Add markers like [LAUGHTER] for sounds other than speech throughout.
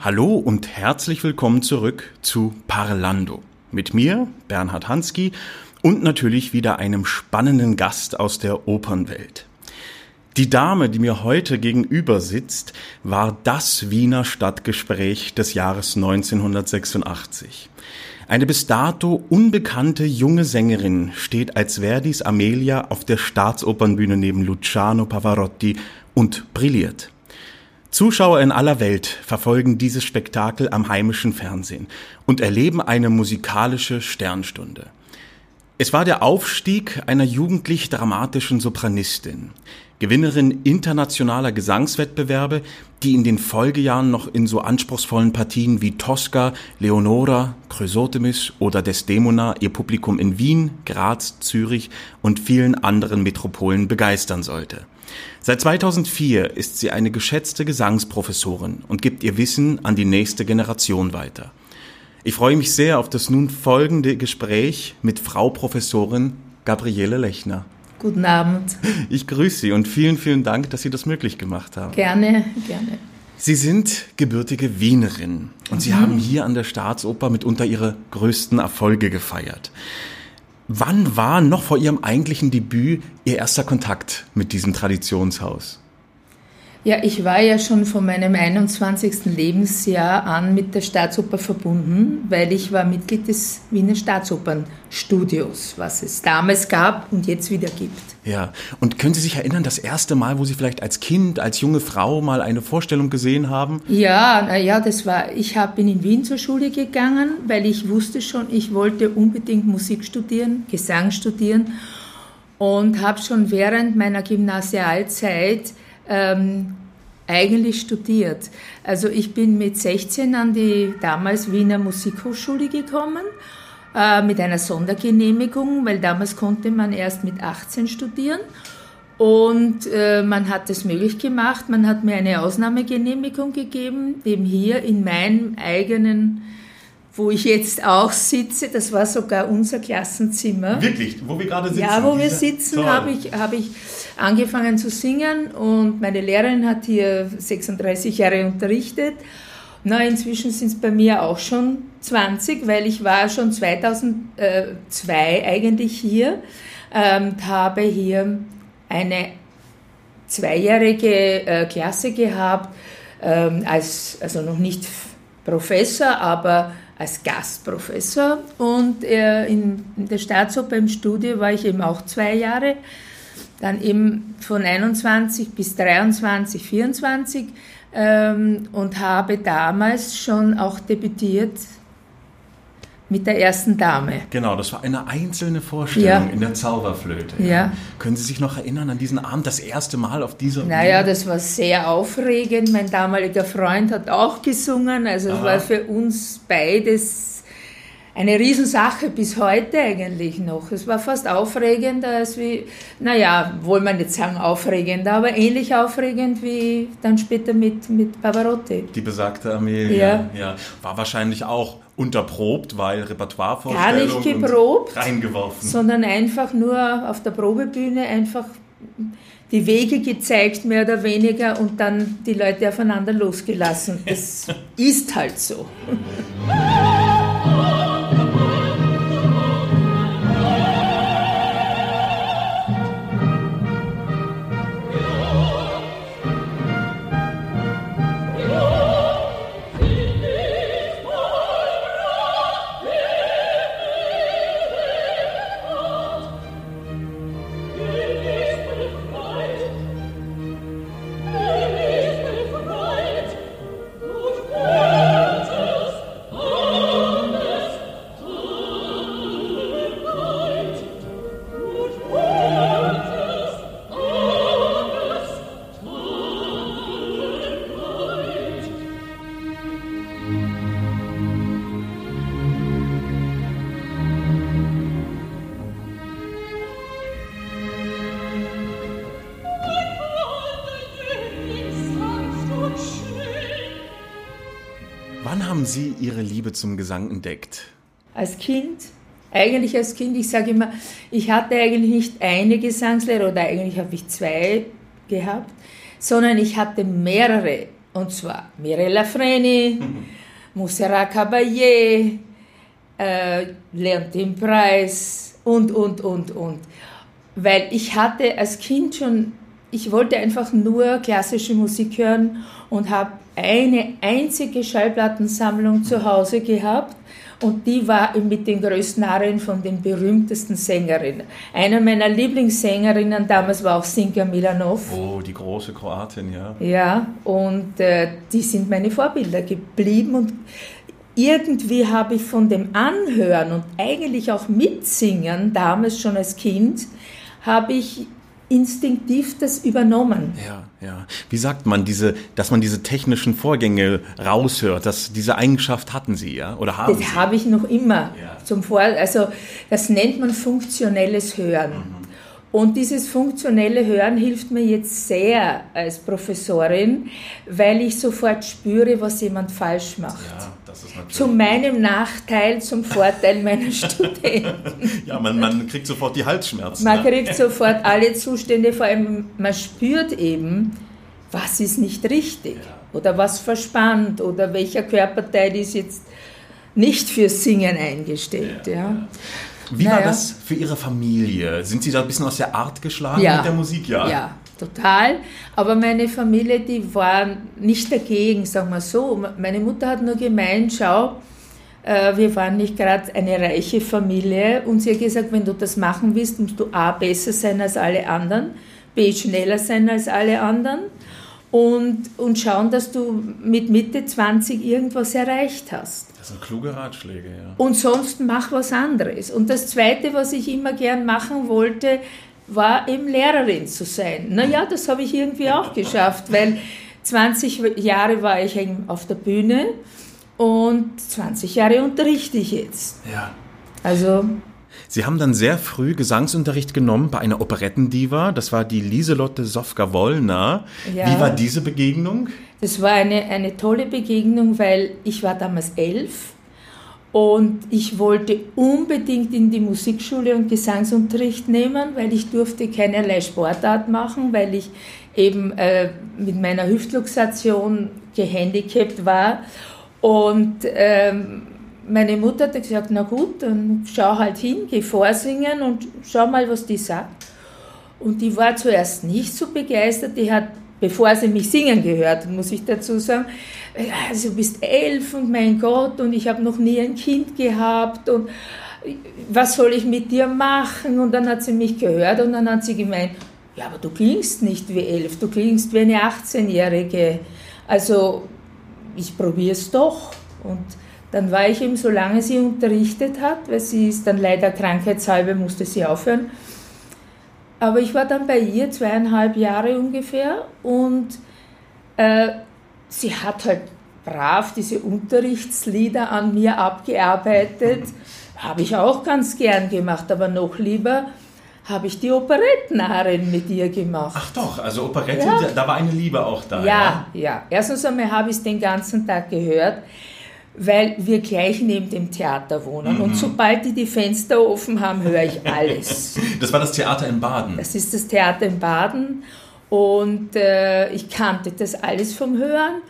Hallo und herzlich willkommen zurück zu Parlando. Mit mir, Bernhard Hansky, und natürlich wieder einem spannenden Gast aus der Opernwelt. Die Dame, die mir heute gegenüber sitzt, war das Wiener Stadtgespräch des Jahres 1986. Eine bis dato unbekannte junge Sängerin steht als Verdis Amelia auf der Staatsopernbühne neben Luciano Pavarotti und brilliert. Zuschauer in aller Welt verfolgen dieses Spektakel am heimischen Fernsehen und erleben eine musikalische Sternstunde. Es war der Aufstieg einer jugendlich dramatischen Sopranistin, Gewinnerin internationaler Gesangswettbewerbe, die in den Folgejahren noch in so anspruchsvollen Partien wie Tosca, Leonora, Chrysothemis oder Desdemona ihr Publikum in Wien, Graz, Zürich und vielen anderen Metropolen begeistern sollte. Seit 2004 ist sie eine geschätzte Gesangsprofessorin und gibt ihr Wissen an die nächste Generation weiter. Ich freue mich sehr auf das nun folgende Gespräch mit Frau Professorin Gabriele Lechner. Guten Abend. Ich grüße Sie und vielen, vielen Dank, dass Sie das möglich gemacht haben. Gerne, gerne. Sie sind gebürtige Wienerin und mhm. Sie haben hier an der Staatsoper mitunter Ihre größten Erfolge gefeiert. Wann war noch vor Ihrem eigentlichen Debüt Ihr erster Kontakt mit diesem Traditionshaus? Ja, ich war ja schon von meinem 21. Lebensjahr an mit der Staatsoper verbunden, weil ich war Mitglied des Wiener Staatsopernstudios, was es damals gab und jetzt wieder gibt. Ja, und können Sie sich erinnern, das erste Mal, wo Sie vielleicht als Kind, als junge Frau mal eine Vorstellung gesehen haben? Ja, naja, das war, ich hab, bin in Wien zur Schule gegangen, weil ich wusste schon, ich wollte unbedingt Musik studieren, Gesang studieren und habe schon während meiner Gymnasialzeit ähm, eigentlich studiert. Also ich bin mit 16 an die damals Wiener Musikhochschule gekommen äh, mit einer Sondergenehmigung, weil damals konnte man erst mit 18 studieren. Und äh, man hat es möglich gemacht. Man hat mir eine Ausnahmegenehmigung gegeben, eben hier in meinem eigenen wo ich jetzt auch sitze, das war sogar unser Klassenzimmer. Wirklich, wo wir gerade sitzen? Ja, wo wir sitzen, habe ich, hab ich angefangen zu singen und meine Lehrerin hat hier 36 Jahre unterrichtet. Na, inzwischen sind es bei mir auch schon 20, weil ich war schon 2002 eigentlich hier ähm, und habe hier eine zweijährige äh, Klasse gehabt, ähm, als, also noch nicht Professor, aber als Gastprofessor und äh, in, der Staatsoper im Studio war ich eben auch zwei Jahre, dann eben von 21 bis 23, 24 ähm, und habe damals schon auch debütiert mit der ersten Dame. Genau, das war eine einzelne Vorstellung ja. in der Zauberflöte. Ja. Können Sie sich noch erinnern an diesen Abend, das erste Mal auf dieser Naja, Bühne? das war sehr aufregend. Mein damaliger Freund hat auch gesungen. Also es war für uns beides eine Riesensache bis heute eigentlich noch. Es war fast aufregender als wie, naja, wohl man nicht sagen aufregender, aber ähnlich aufregend wie dann später mit, mit Pavarotti. Die besagte Amelia, ja. ja. War wahrscheinlich auch unterprobt, weil Repertoirevorstellungen Gar nicht geprobt, reingeworfen. sondern einfach nur auf der Probebühne einfach die Wege gezeigt, mehr oder weniger, und dann die Leute aufeinander losgelassen. Es [LAUGHS] ist halt so. Liebe zum Gesang entdeckt? Als Kind. Eigentlich als Kind, ich sage immer, ich hatte eigentlich nicht eine Gesangslehre oder eigentlich habe ich zwei gehabt, sondern ich hatte mehrere. Und zwar Mirella Freni, [LAUGHS] Mousserrat Caballé, äh, Leontin Preis und, und, und, und. Weil ich hatte als Kind schon, ich wollte einfach nur klassische Musik hören und habe eine einzige Schallplattensammlung zu Hause gehabt und die war mit den größten Arien von den berühmtesten Sängerinnen. Eine meiner Lieblingssängerinnen damals war auch Sinka Milanov. Oh, die große Kroatin, ja. Ja, und äh, die sind meine Vorbilder geblieben und irgendwie habe ich von dem Anhören und eigentlich auch Mitsingen, damals schon als Kind, habe ich instinktiv das übernommen. Ja, ja. Wie sagt man, diese, dass man diese technischen Vorgänge raushört, dass diese Eigenschaft hatten Sie, ja? Oder haben das Sie? habe ich noch immer ja. zum Vor, also das nennt man funktionelles Hören. Mhm. Und dieses funktionelle Hören hilft mir jetzt sehr als Professorin, weil ich sofort spüre, was jemand falsch macht. Ja, das. Zu meinem Nachteil, zum Vorteil meiner Studenten. [LAUGHS] Ja, man, man kriegt sofort die Halsschmerzen. Man ne? kriegt sofort alle Zustände, vor allem man spürt eben, was ist nicht richtig ja. oder was verspannt oder welcher Körperteil ist jetzt nicht fürs Singen eingestellt. Ja. ja. Wie naja. war das für Ihre Familie? Sind Sie da ein bisschen aus der Art geschlagen ja. mit der Musik? Ja. ja, total. Aber meine Familie, die war nicht dagegen, sagen wir so. Meine Mutter hat nur gemeint, schau, äh, wir waren nicht gerade eine reiche Familie und sie hat gesagt, wenn du das machen willst, musst du A, besser sein als alle anderen, B, schneller sein als alle anderen und, und schauen, dass du mit Mitte 20 irgendwas erreicht hast. Das sind kluge Ratschläge, ja. Und sonst mach was anderes. Und das Zweite, was ich immer gern machen wollte, war eben Lehrerin zu sein. Naja, das habe ich irgendwie [LAUGHS] auch geschafft, weil 20 Jahre war ich auf der Bühne und 20 Jahre unterrichte ich jetzt. Ja. Also Sie haben dann sehr früh Gesangsunterricht genommen bei einer Operettendiva. Das war die Lieselotte Sofka-Wollner. Ja. Wie war diese Begegnung? Das war eine, eine tolle Begegnung, weil ich war damals elf und ich wollte unbedingt in die Musikschule und Gesangsunterricht nehmen, weil ich durfte keinerlei Sportart machen, weil ich eben äh, mit meiner Hüftluxation gehandicapt war. Und ähm, meine Mutter hat gesagt, na gut, dann schau halt hin, geh vorsingen und schau mal, was die sagt. Und die war zuerst nicht so begeistert, die hat, bevor sie mich singen gehört, muss ich dazu sagen, also du bist elf und mein Gott und ich habe noch nie ein Kind gehabt und was soll ich mit dir machen? Und dann hat sie mich gehört und dann hat sie gemeint, ja, aber du klingst nicht wie elf, du klingst wie eine 18-Jährige. Also ich probiere es doch. Und dann war ich eben, solange sie unterrichtet hat, weil sie ist dann leider krankheitshalber, musste sie aufhören. Aber ich war dann bei ihr zweieinhalb Jahre ungefähr und äh, sie hat halt brav diese Unterrichtslieder an mir abgearbeitet. Habe ich auch ganz gern gemacht, aber noch lieber habe ich die Operettenarin mit ihr gemacht. Ach doch, also Operette, ja. da war eine Liebe auch da. Ja, ja. ja. Erstens einmal habe ich es den ganzen Tag gehört weil wir gleich neben dem Theater wohnen. Mhm. Und sobald die die Fenster offen haben, höre ich alles. [LAUGHS] Das war das Theater in Baden. Das ist das Theater in Baden. Und äh, ich kannte das alles vom Hören.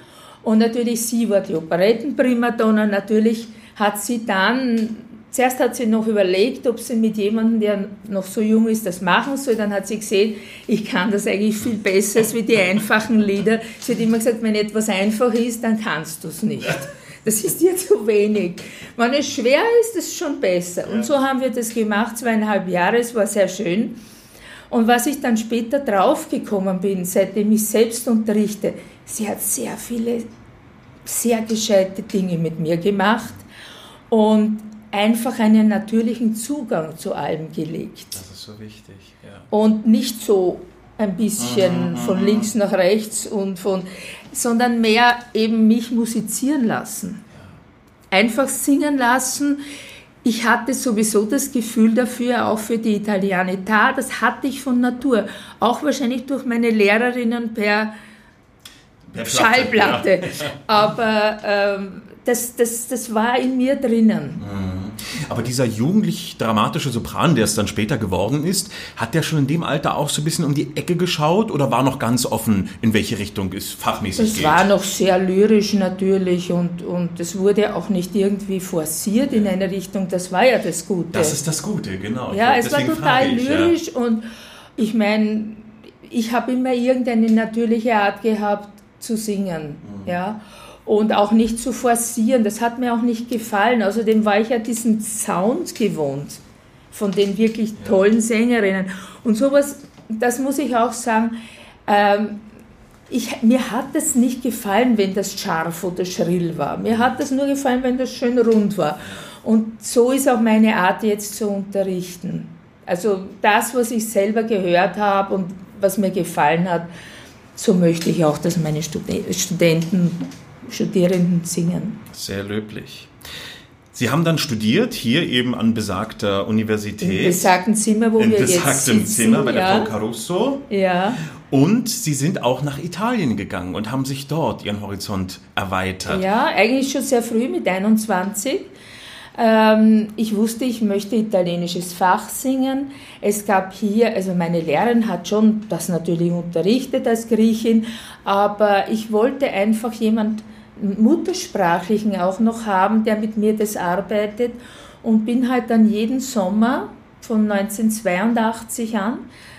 Und natürlich, sie war die Operettenprimadonna. Natürlich hat sie dann, zuerst hat sie noch überlegt, ob sie mit jemandem, der noch so jung ist, das machen soll. Dann hat sie gesehen, ich kann das eigentlich viel besser als wie die einfachen Lieder. Sie hat immer gesagt, wenn etwas einfach ist, dann kannst du es nicht. Das ist dir zu wenig. Wenn es schwer ist, ist es schon besser. Und so haben wir das gemacht, zweieinhalb Jahre, es war sehr schön. Und was ich dann später draufgekommen bin, seitdem ich selbst unterrichte, sie hat sehr viele, sehr gescheite Dinge mit mir gemacht und einfach einen natürlichen Zugang zu allem gelegt. Das ist so wichtig, ja. Und nicht so ein bisschen mhm, von mhm. links nach rechts und von, sondern mehr eben mich musizieren lassen. Einfach singen lassen. Ich hatte sowieso das Gefühl dafür, auch für die Italianità, das hatte ich von Natur. Auch wahrscheinlich durch meine Lehrerinnen per, per Schallplatte. Ja. [LAUGHS] Aber ähm, das, das, das war in mir drinnen. Mhm. Aber dieser jugendlich dramatische Sopran, der es dann später geworden ist, hat der schon in dem Alter auch so ein bisschen um die Ecke geschaut oder war noch ganz offen, in welche Richtung es fachmäßig das geht? Es war noch sehr lyrisch natürlich und, und es wurde auch nicht irgendwie forciert in eine Richtung, das war ja das Gute. Das ist das Gute, genau. Ja, es war total ich, lyrisch ja. und ich meine, ich habe immer irgendeine natürliche Art gehabt zu singen, mhm. ja und auch nicht zu forcieren. Das hat mir auch nicht gefallen. Außerdem war ich ja diesen Sound gewohnt von den wirklich tollen Sängerinnen. Und sowas, das muss ich auch sagen, ähm, ich, mir hat es nicht gefallen, wenn das scharf oder schrill war. Mir hat es nur gefallen, wenn das schön rund war. Und so ist auch meine Art jetzt zu unterrichten. Also das, was ich selber gehört habe und was mir gefallen hat, so möchte ich auch, dass meine Studenten Studierenden singen. Sehr löblich. Sie haben dann studiert, hier eben an besagter Universität. Im besagten Zimmer, wo In wir jetzt sitzen. In besagtem Zimmer bei der Frau Caruso. Ja. Und Sie sind auch nach Italien gegangen und haben sich dort Ihren Horizont erweitert. Ja, eigentlich schon sehr früh mit 21. Ähm, ich wusste, ich möchte italienisches Fach singen. Es gab hier, also meine Lehrerin hat schon das natürlich unterrichtet als Griechin, aber ich wollte einfach jemand Muttersprachlichen auch noch haben, der mit mir das arbeitet und bin halt dann jeden Sommer von 1982 an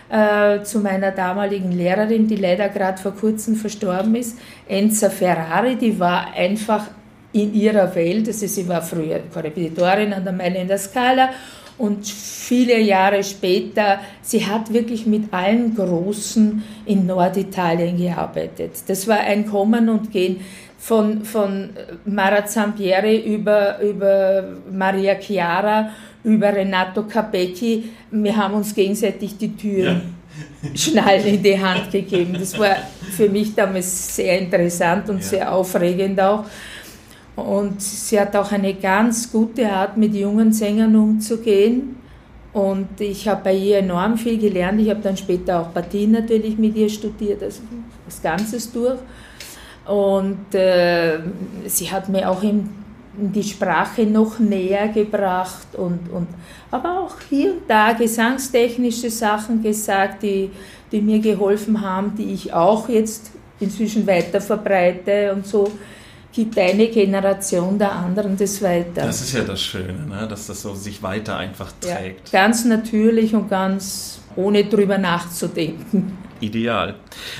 äh, zu meiner damaligen Lehrerin, die leider gerade vor kurzem verstorben ist, Enza Ferrari, die war einfach in ihrer Welt, also sie war früher Korrepetitorin an der Meile in der Scala und viele Jahre später, sie hat wirklich mit allen Großen in Norditalien gearbeitet. Das war ein Kommen und Gehen von, von Mara Zampieri über, über Maria Chiara, über Renato Capecchi. Wir haben uns gegenseitig die Türen ja. [LAUGHS] schnallen in die Hand gegeben. Das war für mich damals sehr interessant und ja. sehr aufregend auch. Und sie hat auch eine ganz gute Art, mit jungen Sängern umzugehen. Und ich habe bei ihr enorm viel gelernt. Ich habe dann später auch Partien natürlich mit ihr studiert, also das Ganze durch. Und äh, sie hat mir auch in, in, die Sprache noch näher gebracht und, und aber auch hier und da gesangstechnische Sachen gesagt, die, die mir geholfen haben, die ich auch jetzt inzwischen weiter verbreite und so gibt eine Generation der anderen das weiter. Das ist ja das Schöne, ne? dass das so sich weiter einfach trägt. Ja, ganz natürlich und ganz ohne drüber nachzudenken. Ideal.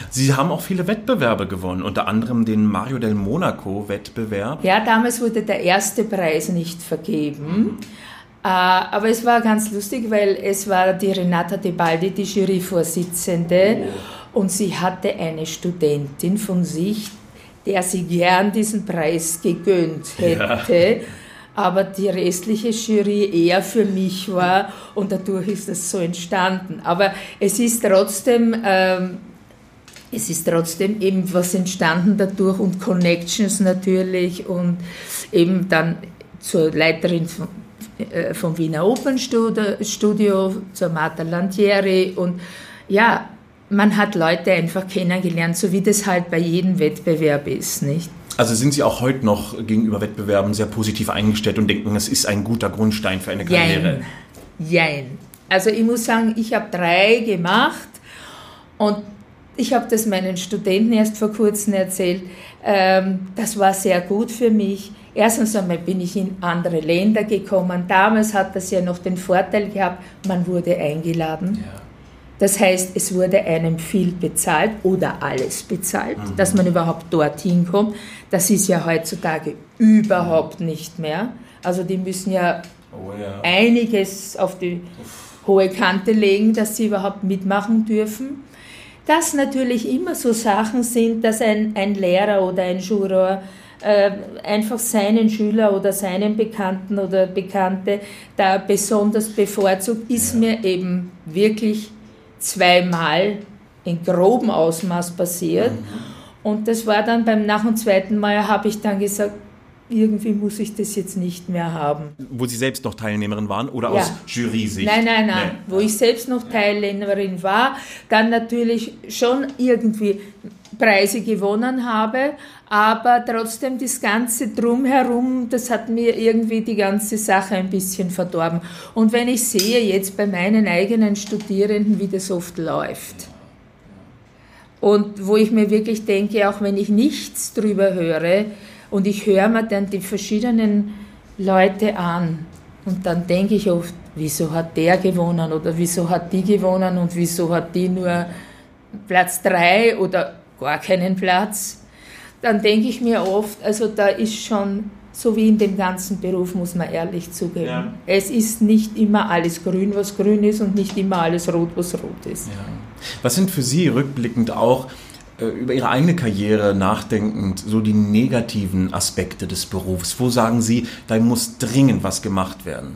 Sie haben auch viele Wettbewerbe gewonnen, unter anderem den Mario del Monaco Wettbewerb. Ja, damals wurde der erste Preis nicht vergeben. Mhm. Aber es war ganz lustig, weil es war die Renata De Baldi, die Juryvorsitzende, oh. und sie hatte eine Studentin von sich, der sie gern diesen Preis gegönnt hätte. Ja aber die restliche Jury eher für mich war und dadurch ist das so entstanden. Aber es ist trotzdem, ähm, es ist trotzdem eben was entstanden dadurch und Connections natürlich und eben dann zur Leiterin von, äh, vom Wiener Opernstudio, zur Marta Lantieri und ja, man hat Leute einfach kennengelernt, so wie das halt bei jedem Wettbewerb ist, nicht? Also sind Sie auch heute noch gegenüber Wettbewerben sehr positiv eingestellt und denken, es ist ein guter Grundstein für eine Karriere? Jein. Jein. Also ich muss sagen, ich habe drei gemacht und ich habe das meinen Studenten erst vor kurzem erzählt. Ähm, das war sehr gut für mich. Erstens einmal bin ich in andere Länder gekommen. Damals hat das ja noch den Vorteil gehabt, man wurde eingeladen. Ja. Das heißt, es wurde einem viel bezahlt oder alles bezahlt, mhm. dass man überhaupt dorthin kommt. Das ist ja heutzutage überhaupt nicht mehr. Also die müssen ja, oh ja. einiges auf die hohe Kante legen, dass sie überhaupt mitmachen dürfen. Das natürlich immer so Sachen sind, dass ein, ein Lehrer oder ein Juror äh, einfach seinen Schüler oder seinen Bekannten oder Bekannte da besonders bevorzugt, ist ja. mir eben wirklich zweimal in grobem Ausmaß passiert. Mhm. Und das war dann beim nach dem zweiten Mal, habe ich dann gesagt, irgendwie muss ich das jetzt nicht mehr haben. Wo Sie selbst noch Teilnehmerin waren oder ja. aus Jury-Sicht? Nein, nein, nein. Nee. Wo ich selbst noch Teilnehmerin war, dann natürlich schon irgendwie Preise gewonnen habe, aber trotzdem das Ganze drumherum, das hat mir irgendwie die ganze Sache ein bisschen verdorben. Und wenn ich sehe jetzt bei meinen eigenen Studierenden, wie das oft läuft, und wo ich mir wirklich denke, auch wenn ich nichts drüber höre und ich höre mir dann die verschiedenen Leute an und dann denke ich oft, wieso hat der gewonnen oder wieso hat die gewonnen und wieso hat die nur Platz drei oder gar keinen Platz, dann denke ich mir oft, also da ist schon, so wie in dem ganzen Beruf, muss man ehrlich zugeben. Ja. Es ist nicht immer alles grün, was grün ist und nicht immer alles rot, was rot ist. Ja. Was sind für Sie rückblickend auch äh, über Ihre eigene Karriere nachdenkend so die negativen Aspekte des Berufs? Wo sagen Sie, da muss dringend was gemacht werden?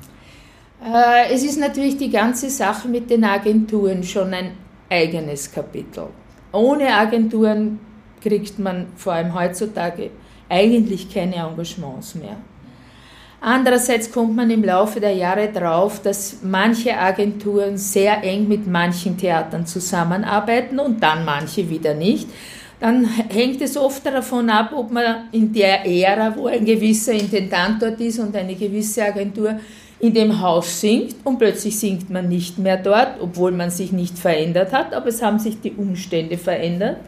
Äh, es ist natürlich die ganze Sache mit den Agenturen schon ein eigenes Kapitel. Ohne Agenturen kriegt man vor allem heutzutage eigentlich keine Engagements mehr. Andererseits kommt man im Laufe der Jahre drauf, dass manche Agenturen sehr eng mit manchen Theatern zusammenarbeiten und dann manche wieder nicht. Dann hängt es oft davon ab, ob man in der Ära, wo ein gewisser Intendant dort ist und eine gewisse Agentur in dem Haus singt und plötzlich singt man nicht mehr dort, obwohl man sich nicht verändert hat, aber es haben sich die Umstände verändert.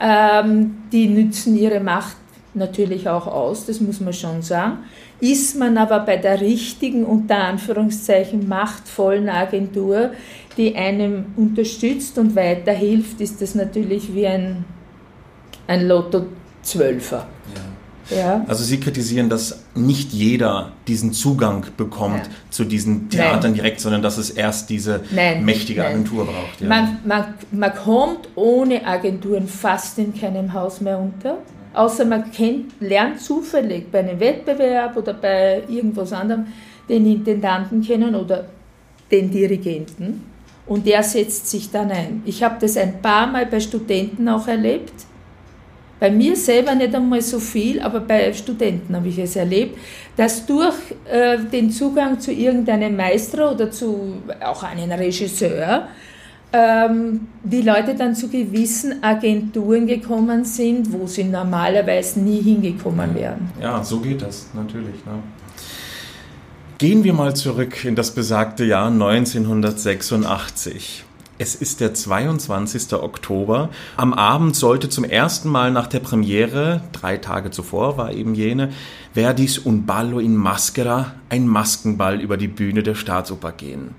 Ähm, die nützen ihre Macht natürlich auch aus, das muss man schon sagen. Ist man aber bei der richtigen, unter Anführungszeichen, machtvollen Agentur, die einem unterstützt und weiterhilft, ist das natürlich wie ein, ein Lotto-Zwölfer. Ja. Ja. Also Sie kritisieren, dass nicht jeder diesen Zugang bekommt ja. zu diesen Theatern nein. direkt, sondern dass es erst diese nein, mächtige nein. Agentur braucht. Ja. Man, man, man kommt ohne Agenturen fast in keinem Haus mehr unter. Außer man kennt, lernt zufällig bei einem Wettbewerb oder bei irgendwas anderem den Intendanten kennen oder den Dirigenten und der setzt sich dann ein. Ich habe das ein paar Mal bei Studenten auch erlebt bei mir selber nicht einmal so viel, aber bei Studenten habe ich es erlebt, dass durch äh, den Zugang zu irgendeinem Meister oder zu auch einem Regisseur ähm, die Leute dann zu gewissen Agenturen gekommen sind, wo sie normalerweise nie hingekommen wären. Ja, so geht das natürlich. Ne? Gehen wir mal zurück in das besagte Jahr 1986. Es ist der 22. Oktober. Am Abend sollte zum ersten Mal nach der Premiere, drei Tage zuvor war eben jene, Verdis Un Ballo in Maschera, ein Maskenball über die Bühne der Staatsoper gehen.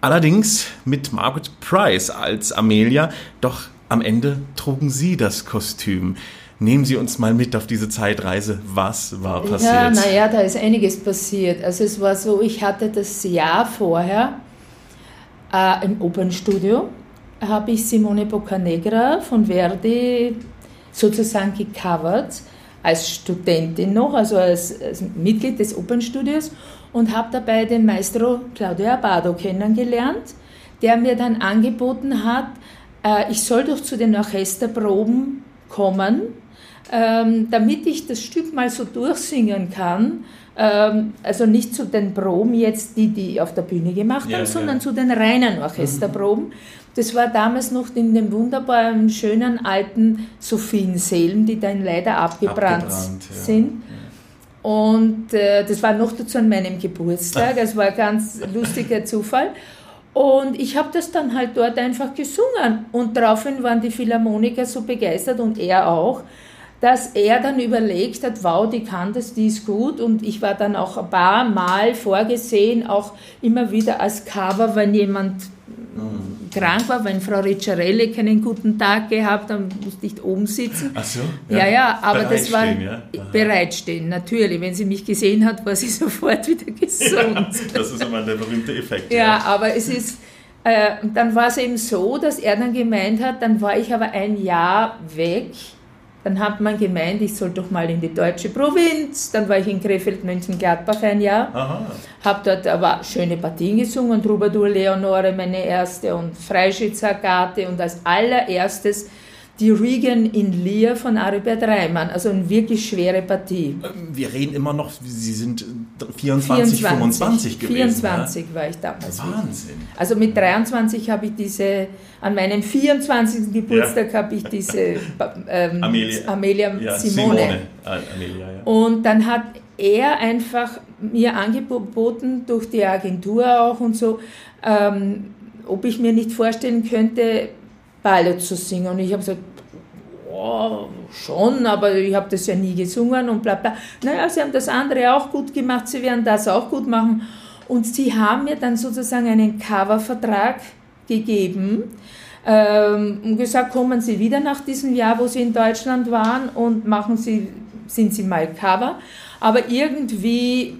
Allerdings mit Margaret Price als Amelia, doch am Ende trugen sie das Kostüm. Nehmen Sie uns mal mit auf diese Zeitreise. Was war passiert? Ja, naja, da ist einiges passiert. Also es war so, ich hatte das Jahr vorher äh, Im Opernstudio habe ich Simone Boccanegra von Verdi sozusagen gecovert, als Studentin noch, also als, als Mitglied des Opernstudios und habe dabei den Maestro Claudio Abado kennengelernt, der mir dann angeboten hat, äh, ich soll doch zu den Orchesterproben kommen, ähm, damit ich das Stück mal so durchsingen kann ähm, also nicht zu den Proben jetzt, die die auf der Bühne gemacht haben, ja, sondern ja. zu den reinen Orchesterproben. Das war damals noch in dem wunderbaren, schönen alten Sophiensälen, die dann leider abgebrannt, abgebrannt sind. Ja. Und äh, das war noch dazu an meinem Geburtstag, es war ein ganz lustiger Zufall. Und ich habe das dann halt dort einfach gesungen. Und daraufhin waren die Philharmoniker so begeistert und er auch, dass er dann überlegt hat, wow, die kann das, die ist gut. Und ich war dann auch ein paar Mal vorgesehen, auch immer wieder als Cover, wenn jemand mhm. krank war, wenn Frau Ricciarelli keinen guten Tag gehabt, dann musste ich oben sitzen. Ach so? Ja, ja, ja aber das war ja? bereitstehen, natürlich. Wenn sie mich gesehen hat, war sie [LAUGHS] sofort wieder gesund. Ja, [LAUGHS] das ist immer der berühmte Effekt. Ja, aber es ist, äh, dann war es eben so, dass er dann gemeint hat, dann war ich aber ein Jahr weg dann hat man gemeint, ich soll doch mal in die deutsche Provinz. Dann war ich in Krefeld-Mönchengladbach ein Jahr. Habe dort aber schöne Partien gesungen, Troubadour Leonore, meine erste, und Freischützer Agathe. Und als allererstes die Regan in Lear von Aribert Reimann, also eine wirklich schwere Partie. Wir reden immer noch, Sie sind 24, 24 25 gewesen. 24 ja? war ich damals. Wahnsinn. Also mit 23 habe ich diese, an meinem 24. Geburtstag ja. habe ich diese ähm, Amelia, Amelia ja, Simone. Simone. Ah, Amelia, Und dann hat er einfach mir angeboten, durch die Agentur auch und so, ähm, ob ich mir nicht vorstellen könnte, Ballett zu singen. Und ich habe gesagt, oh, schon, aber ich habe das ja nie gesungen und bla bla. Naja, sie haben das andere auch gut gemacht, sie werden das auch gut machen. Und sie haben mir dann sozusagen einen Coververtrag gegeben ähm, und gesagt, kommen Sie wieder nach diesem Jahr, wo Sie in Deutschland waren und machen Sie, sind Sie mal Cover. Aber irgendwie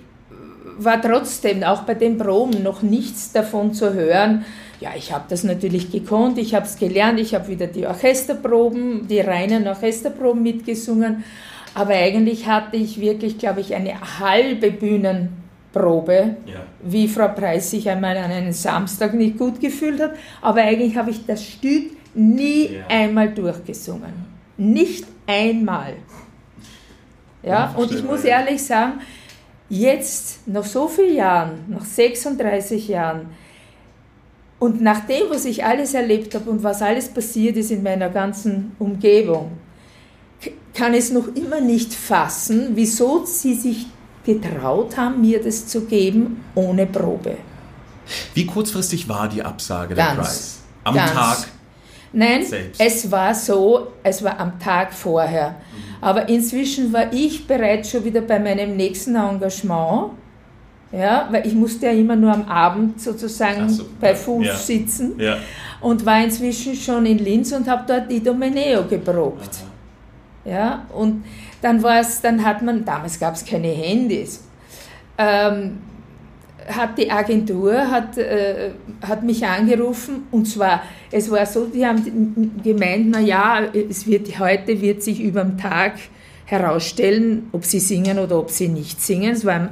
war trotzdem auch bei den Proben noch nichts davon zu hören, ja, ich habe das natürlich gekonnt, ich habe es gelernt, ich habe wieder die Orchesterproben, die reinen Orchesterproben mitgesungen, aber eigentlich hatte ich wirklich, glaube ich, eine halbe Bühnenprobe, ja. wie Frau Preis sich einmal an einem Samstag nicht gut gefühlt hat, aber eigentlich habe ich das Stück nie ja. einmal durchgesungen. Nicht einmal. Ja, und ich muss ehrlich sagen, jetzt, nach so vielen Jahren, nach 36 Jahren, und nach dem, was ich alles erlebt habe und was alles passiert ist in meiner ganzen Umgebung, kann es noch immer nicht fassen, wieso sie sich getraut haben, mir das zu geben ohne Probe. Wie kurzfristig war die Absage ganz, der Price? Am ganz. Tag? Nein, selbst. es war so, es war am Tag vorher. Mhm. Aber inzwischen war ich bereits schon wieder bei meinem nächsten Engagement ja, weil ich musste ja immer nur am Abend sozusagen so, bei Fuß ja. sitzen ja. und war inzwischen schon in Linz und habe dort Idomeneo geprobt. Aha. Ja, und dann war es, dann hat man, damals gab es keine Handys, ähm, hat die Agentur hat, äh, hat mich angerufen und zwar, es war so, die haben gemeint, na ja, es wird, heute wird sich über den Tag herausstellen, ob sie singen oder ob sie nicht singen. Es war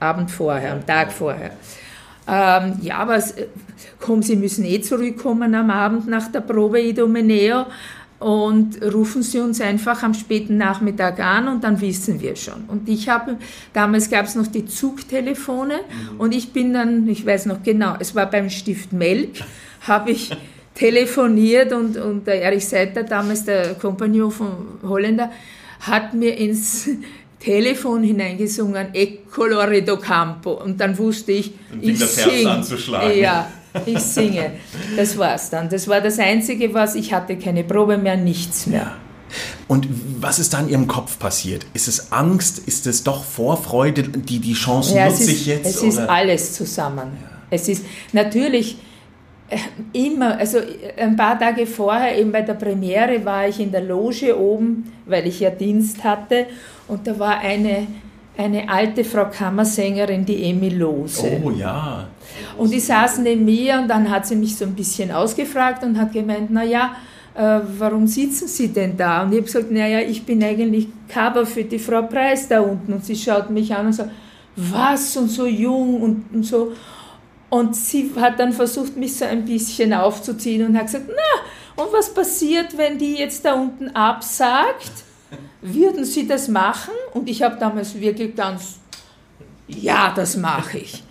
Abend vorher, am Tag vorher. Ähm, ja, aber es, komm, Sie müssen eh zurückkommen am Abend nach der Probe Idomeneo und rufen Sie uns einfach am späten Nachmittag an und dann wissen wir schon. Und ich habe, damals gab es noch die Zugtelefone mhm. und ich bin dann, ich weiß noch genau, es war beim Stift Melk, habe ich telefoniert und, und der Erich Seiter, damals der Kompagnon von Holländer, hat mir ins Telefon hineingesungen, E colore do campo. Und dann wusste ich, ich singe. Ja, ich singe. Das war's dann. Das war das Einzige, was ich hatte, keine Probe mehr, nichts mehr. Und was ist da in Ihrem Kopf passiert? Ist es Angst? Ist es doch Vorfreude, die die Chance ja, nutze ich jetzt? Es oder? ist alles zusammen. Ja. Es ist natürlich immer, also ein paar Tage vorher, eben bei der Premiere, war ich in der Loge oben, weil ich ja Dienst hatte und da war eine, eine alte Frau Kammersängerin, die Emil Lose. Oh ja. Und die saßen neben mir und dann hat sie mich so ein bisschen ausgefragt und hat gemeint, naja, äh, warum sitzen Sie denn da? Und ich habe gesagt, naja, ich bin eigentlich Cover für die Frau Preis da unten. Und sie schaut mich an und sagt, was und so jung und, und so. Und sie hat dann versucht, mich so ein bisschen aufzuziehen und hat gesagt, na, und was passiert, wenn die jetzt da unten absagt? würden Sie das machen? Und ich habe damals wirklich ganz, ja, das mache ich.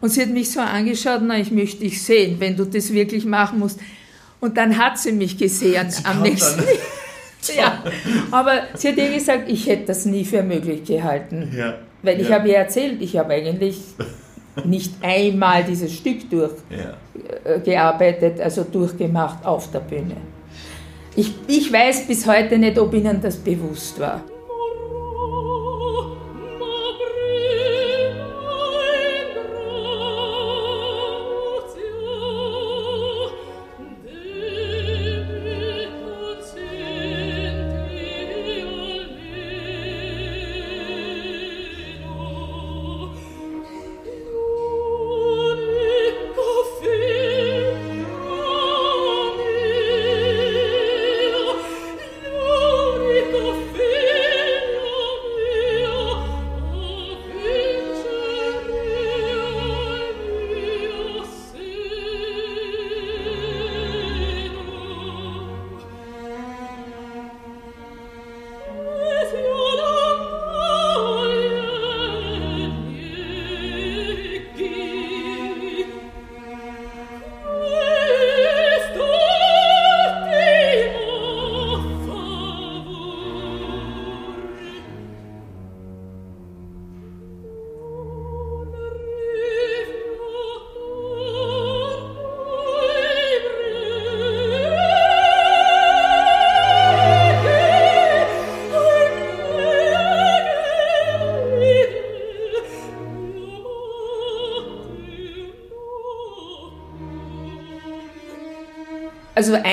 Und sie hat mich so angeschaut, na, ich möchte dich sehen, wenn du das wirklich machen musst. Und dann hat sie mich gesehen sie am nächsten [LAUGHS] Ja, aber sie hat ihr gesagt, ich hätte das nie für möglich gehalten. Ja. Weil ich ja. habe ihr erzählt, ich habe eigentlich nicht einmal dieses Stück durchgearbeitet, ja. Äh, also durchgemacht auf der Bühne. Ich, ich weiß bis heute nicht, ob Ihnen das bewusst war.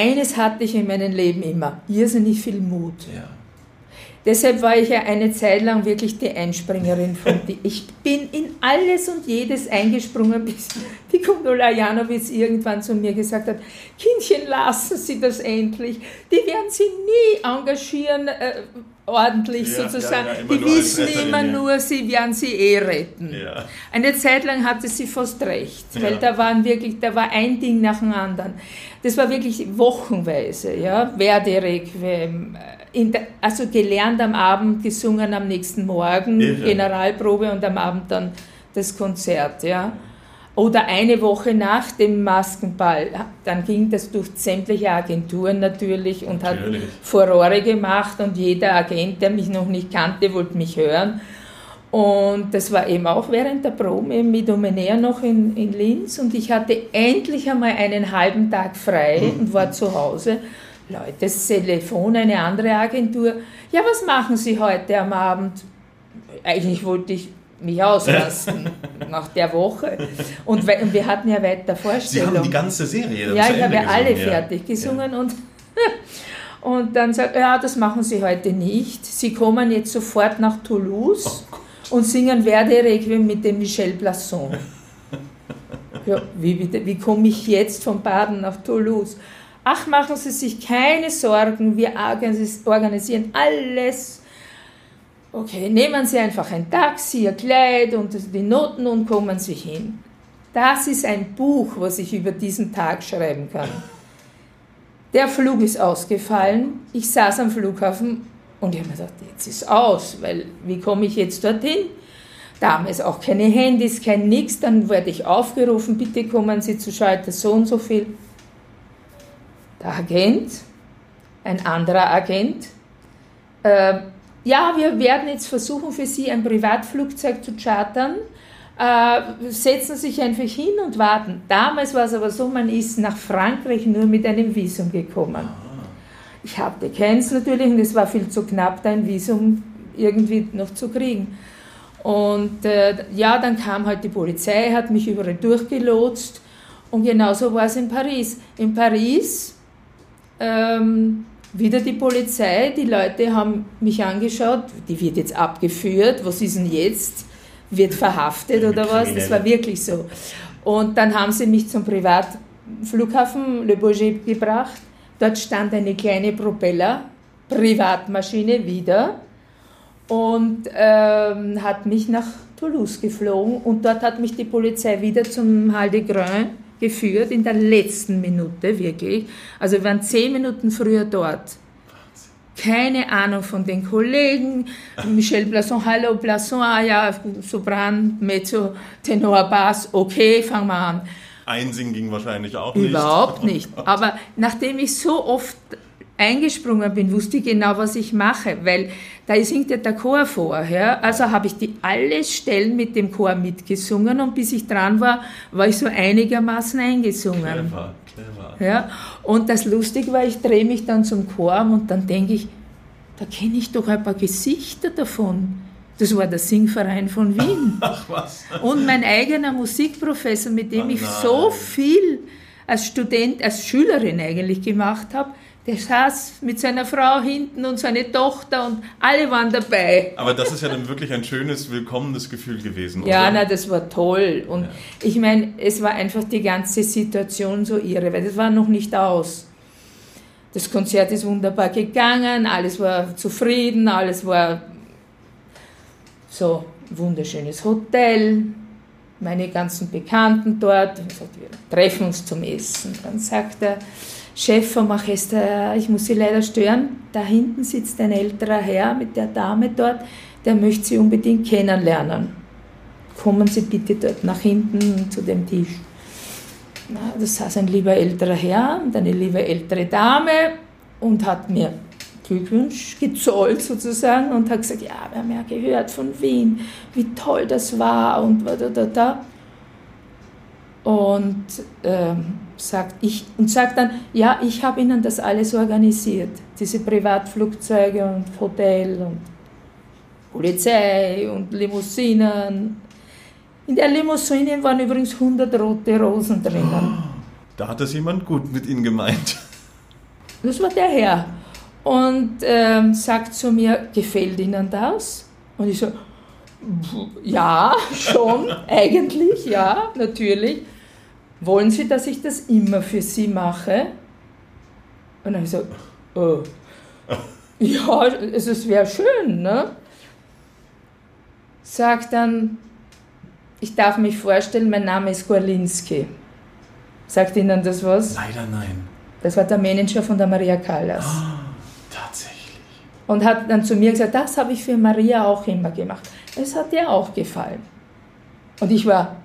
Eines hatte ich in meinem Leben immer, irrsinnig viel Mut. Ja. Deshalb war ich ja eine Zeit lang wirklich die Einspringerin von [LAUGHS] die. Ich bin in alles und jedes eingesprungen, bis Janowitz irgendwann zu mir gesagt hat, Kindchen, lassen Sie das endlich. Die werden Sie nie engagieren, äh, ordentlich ja, sozusagen. Ja, ja, die wissen immer nur, sie werden sie eh retten. Eine Zeit lang hatte sie fast recht, weil da waren wirklich, da war ein Ding nach dem anderen. Das war wirklich wochenweise, ja, Verdi-Requiem, der, also gelernt am Abend, gesungen am nächsten Morgen, Generalprobe und am Abend dann das Konzert, ja. Oder eine Woche nach dem Maskenball, dann ging das durch sämtliche Agenturen natürlich und natürlich. hat Furore gemacht und jeder Agent, der mich noch nicht kannte, wollte mich hören. Und das war eben auch während der Probe mit Omenea noch in, in Linz und ich hatte endlich einmal einen halben Tag frei mhm. und war zu Hause. Leute, das Telefon, eine andere Agentur. Ja, was machen Sie heute am Abend? Eigentlich wollte ich mich ausrasten nach der Woche. Und wir hatten ja weiter Vorstellungen. Sie haben die ganze Serie Ja, ich habe ja alle fertig gesungen ja. und [LAUGHS] und dann sagt ja, das machen Sie heute nicht. Sie kommen jetzt sofort nach Toulouse oh und singen Verdi Requiem mit dem Michel Blasson. [LAUGHS] Ja, wie, wie komme ich jetzt von Baden nach Toulouse? Ach, machen Sie sich keine Sorgen, wir organisieren alles Okay, nehmen Sie einfach ein Taxi, Ihr Kleid und die Noten und kommen Sie hin. Das ist ein Buch, was ich über diesen Tag schreiben kann. Der Flug ist ausgefallen. Ich saß am Flughafen und ich habe mir gedacht, jetzt ist aus, weil wie komme ich jetzt dorthin? Damals auch keine Handys, kein Nix. Dann wurde ich aufgerufen, bitte kommen Sie zu Schalter so und so viel. Der Agent, ein anderer Agent, äh, ja, wir werden jetzt versuchen, für Sie ein Privatflugzeug zu chartern. Äh, setzen sich einfach hin und warten. Damals war es aber so, man ist nach Frankreich nur mit einem Visum gekommen. Ich hatte keins natürlich und es war viel zu knapp, da ein Visum irgendwie noch zu kriegen. Und äh, ja, dann kam halt die Polizei, hat mich überall durchgelotst und genauso war es in Paris. In Paris ähm, wieder die Polizei, die Leute haben mich angeschaut, die wird jetzt abgeführt, was ist denn jetzt? Wird verhaftet oder was? Das war wirklich so. Und dann haben sie mich zum Privatflughafen Le Bourget gebracht. Dort stand eine kleine Propeller, Privatmaschine wieder und ähm, hat mich nach Toulouse geflogen und dort hat mich die Polizei wieder zum Hal de Grain geführt, in der letzten Minute wirklich. Also wir waren zehn Minuten früher dort. Keine Ahnung von den Kollegen. Michel Blasson, hallo Blasson, ah ja, Sopran, Mezzo, Tenor, Bass, okay, fangen wir an. Einsingen ging wahrscheinlich auch nicht. Überhaupt nicht. [LAUGHS] Aber nachdem ich so oft eingesprungen bin, wusste ich genau, was ich mache, weil da singt ja der Chor vor. Ja? Also habe ich die alle Stellen mit dem Chor mitgesungen und bis ich dran war, war ich so einigermaßen eingesungen. Clever, clever. Ja? Und das Lustige war, ich drehe mich dann zum Chor und dann denke ich, da kenne ich doch ein paar Gesichter davon. Das war der Singverein von Wien. [LAUGHS] Ach was. Und mein eigener Musikprofessor, mit dem oh ich so viel als Student, als Schülerin eigentlich gemacht habe, der saß mit seiner Frau hinten und seine Tochter und alle waren dabei. Aber das ist ja dann wirklich ein schönes, willkommenes Gefühl gewesen, oder? Ja, na, das war toll. Und ja. ich meine, es war einfach die ganze Situation so irre, weil das war noch nicht aus. Das Konzert ist wunderbar gegangen, alles war zufrieden, alles war so wunderschönes Hotel, meine ganzen Bekannten dort. wir treffen uns zum Essen. Dann sagt er, Chef vom Orchester, ich muss Sie leider stören, da hinten sitzt ein älterer Herr mit der Dame dort, der möchte Sie unbedingt kennenlernen. Kommen Sie bitte dort nach hinten zu dem Tisch. Na, das saß ein lieber älterer Herr und eine liebe ältere Dame und hat mir Glückwunsch gezollt sozusagen und hat gesagt, ja, wir haben ja gehört von Wien, wie toll das war und da, da, da. Und ähm, sagt ich und sagt dann, ja, ich habe Ihnen das alles organisiert, diese Privatflugzeuge und Hotel und Polizei und Limousinen. In der Limousine waren übrigens 100 rote Rosen drinnen. [GASPS] Da hat das jemand gut mit Ihnen gemeint. [LAUGHS] das war der Herr. Und ähm, sagt zu mir, gefällt Ihnen das? Und ich so, ja, [LAUGHS] schon, eigentlich, ja, natürlich. Wollen Sie, dass ich das immer für Sie mache? Und dann ich so, oh. [LAUGHS] ja, es wäre schön, ne? Sagt dann, ich darf mich vorstellen, mein Name ist Gorlinski. Sagt Ihnen das was? Leider nein. Das war der Manager von der Maria Callas. Ah, tatsächlich. Und hat dann zu mir gesagt, das habe ich für Maria auch immer gemacht. Es hat ihr auch gefallen. Und ich war,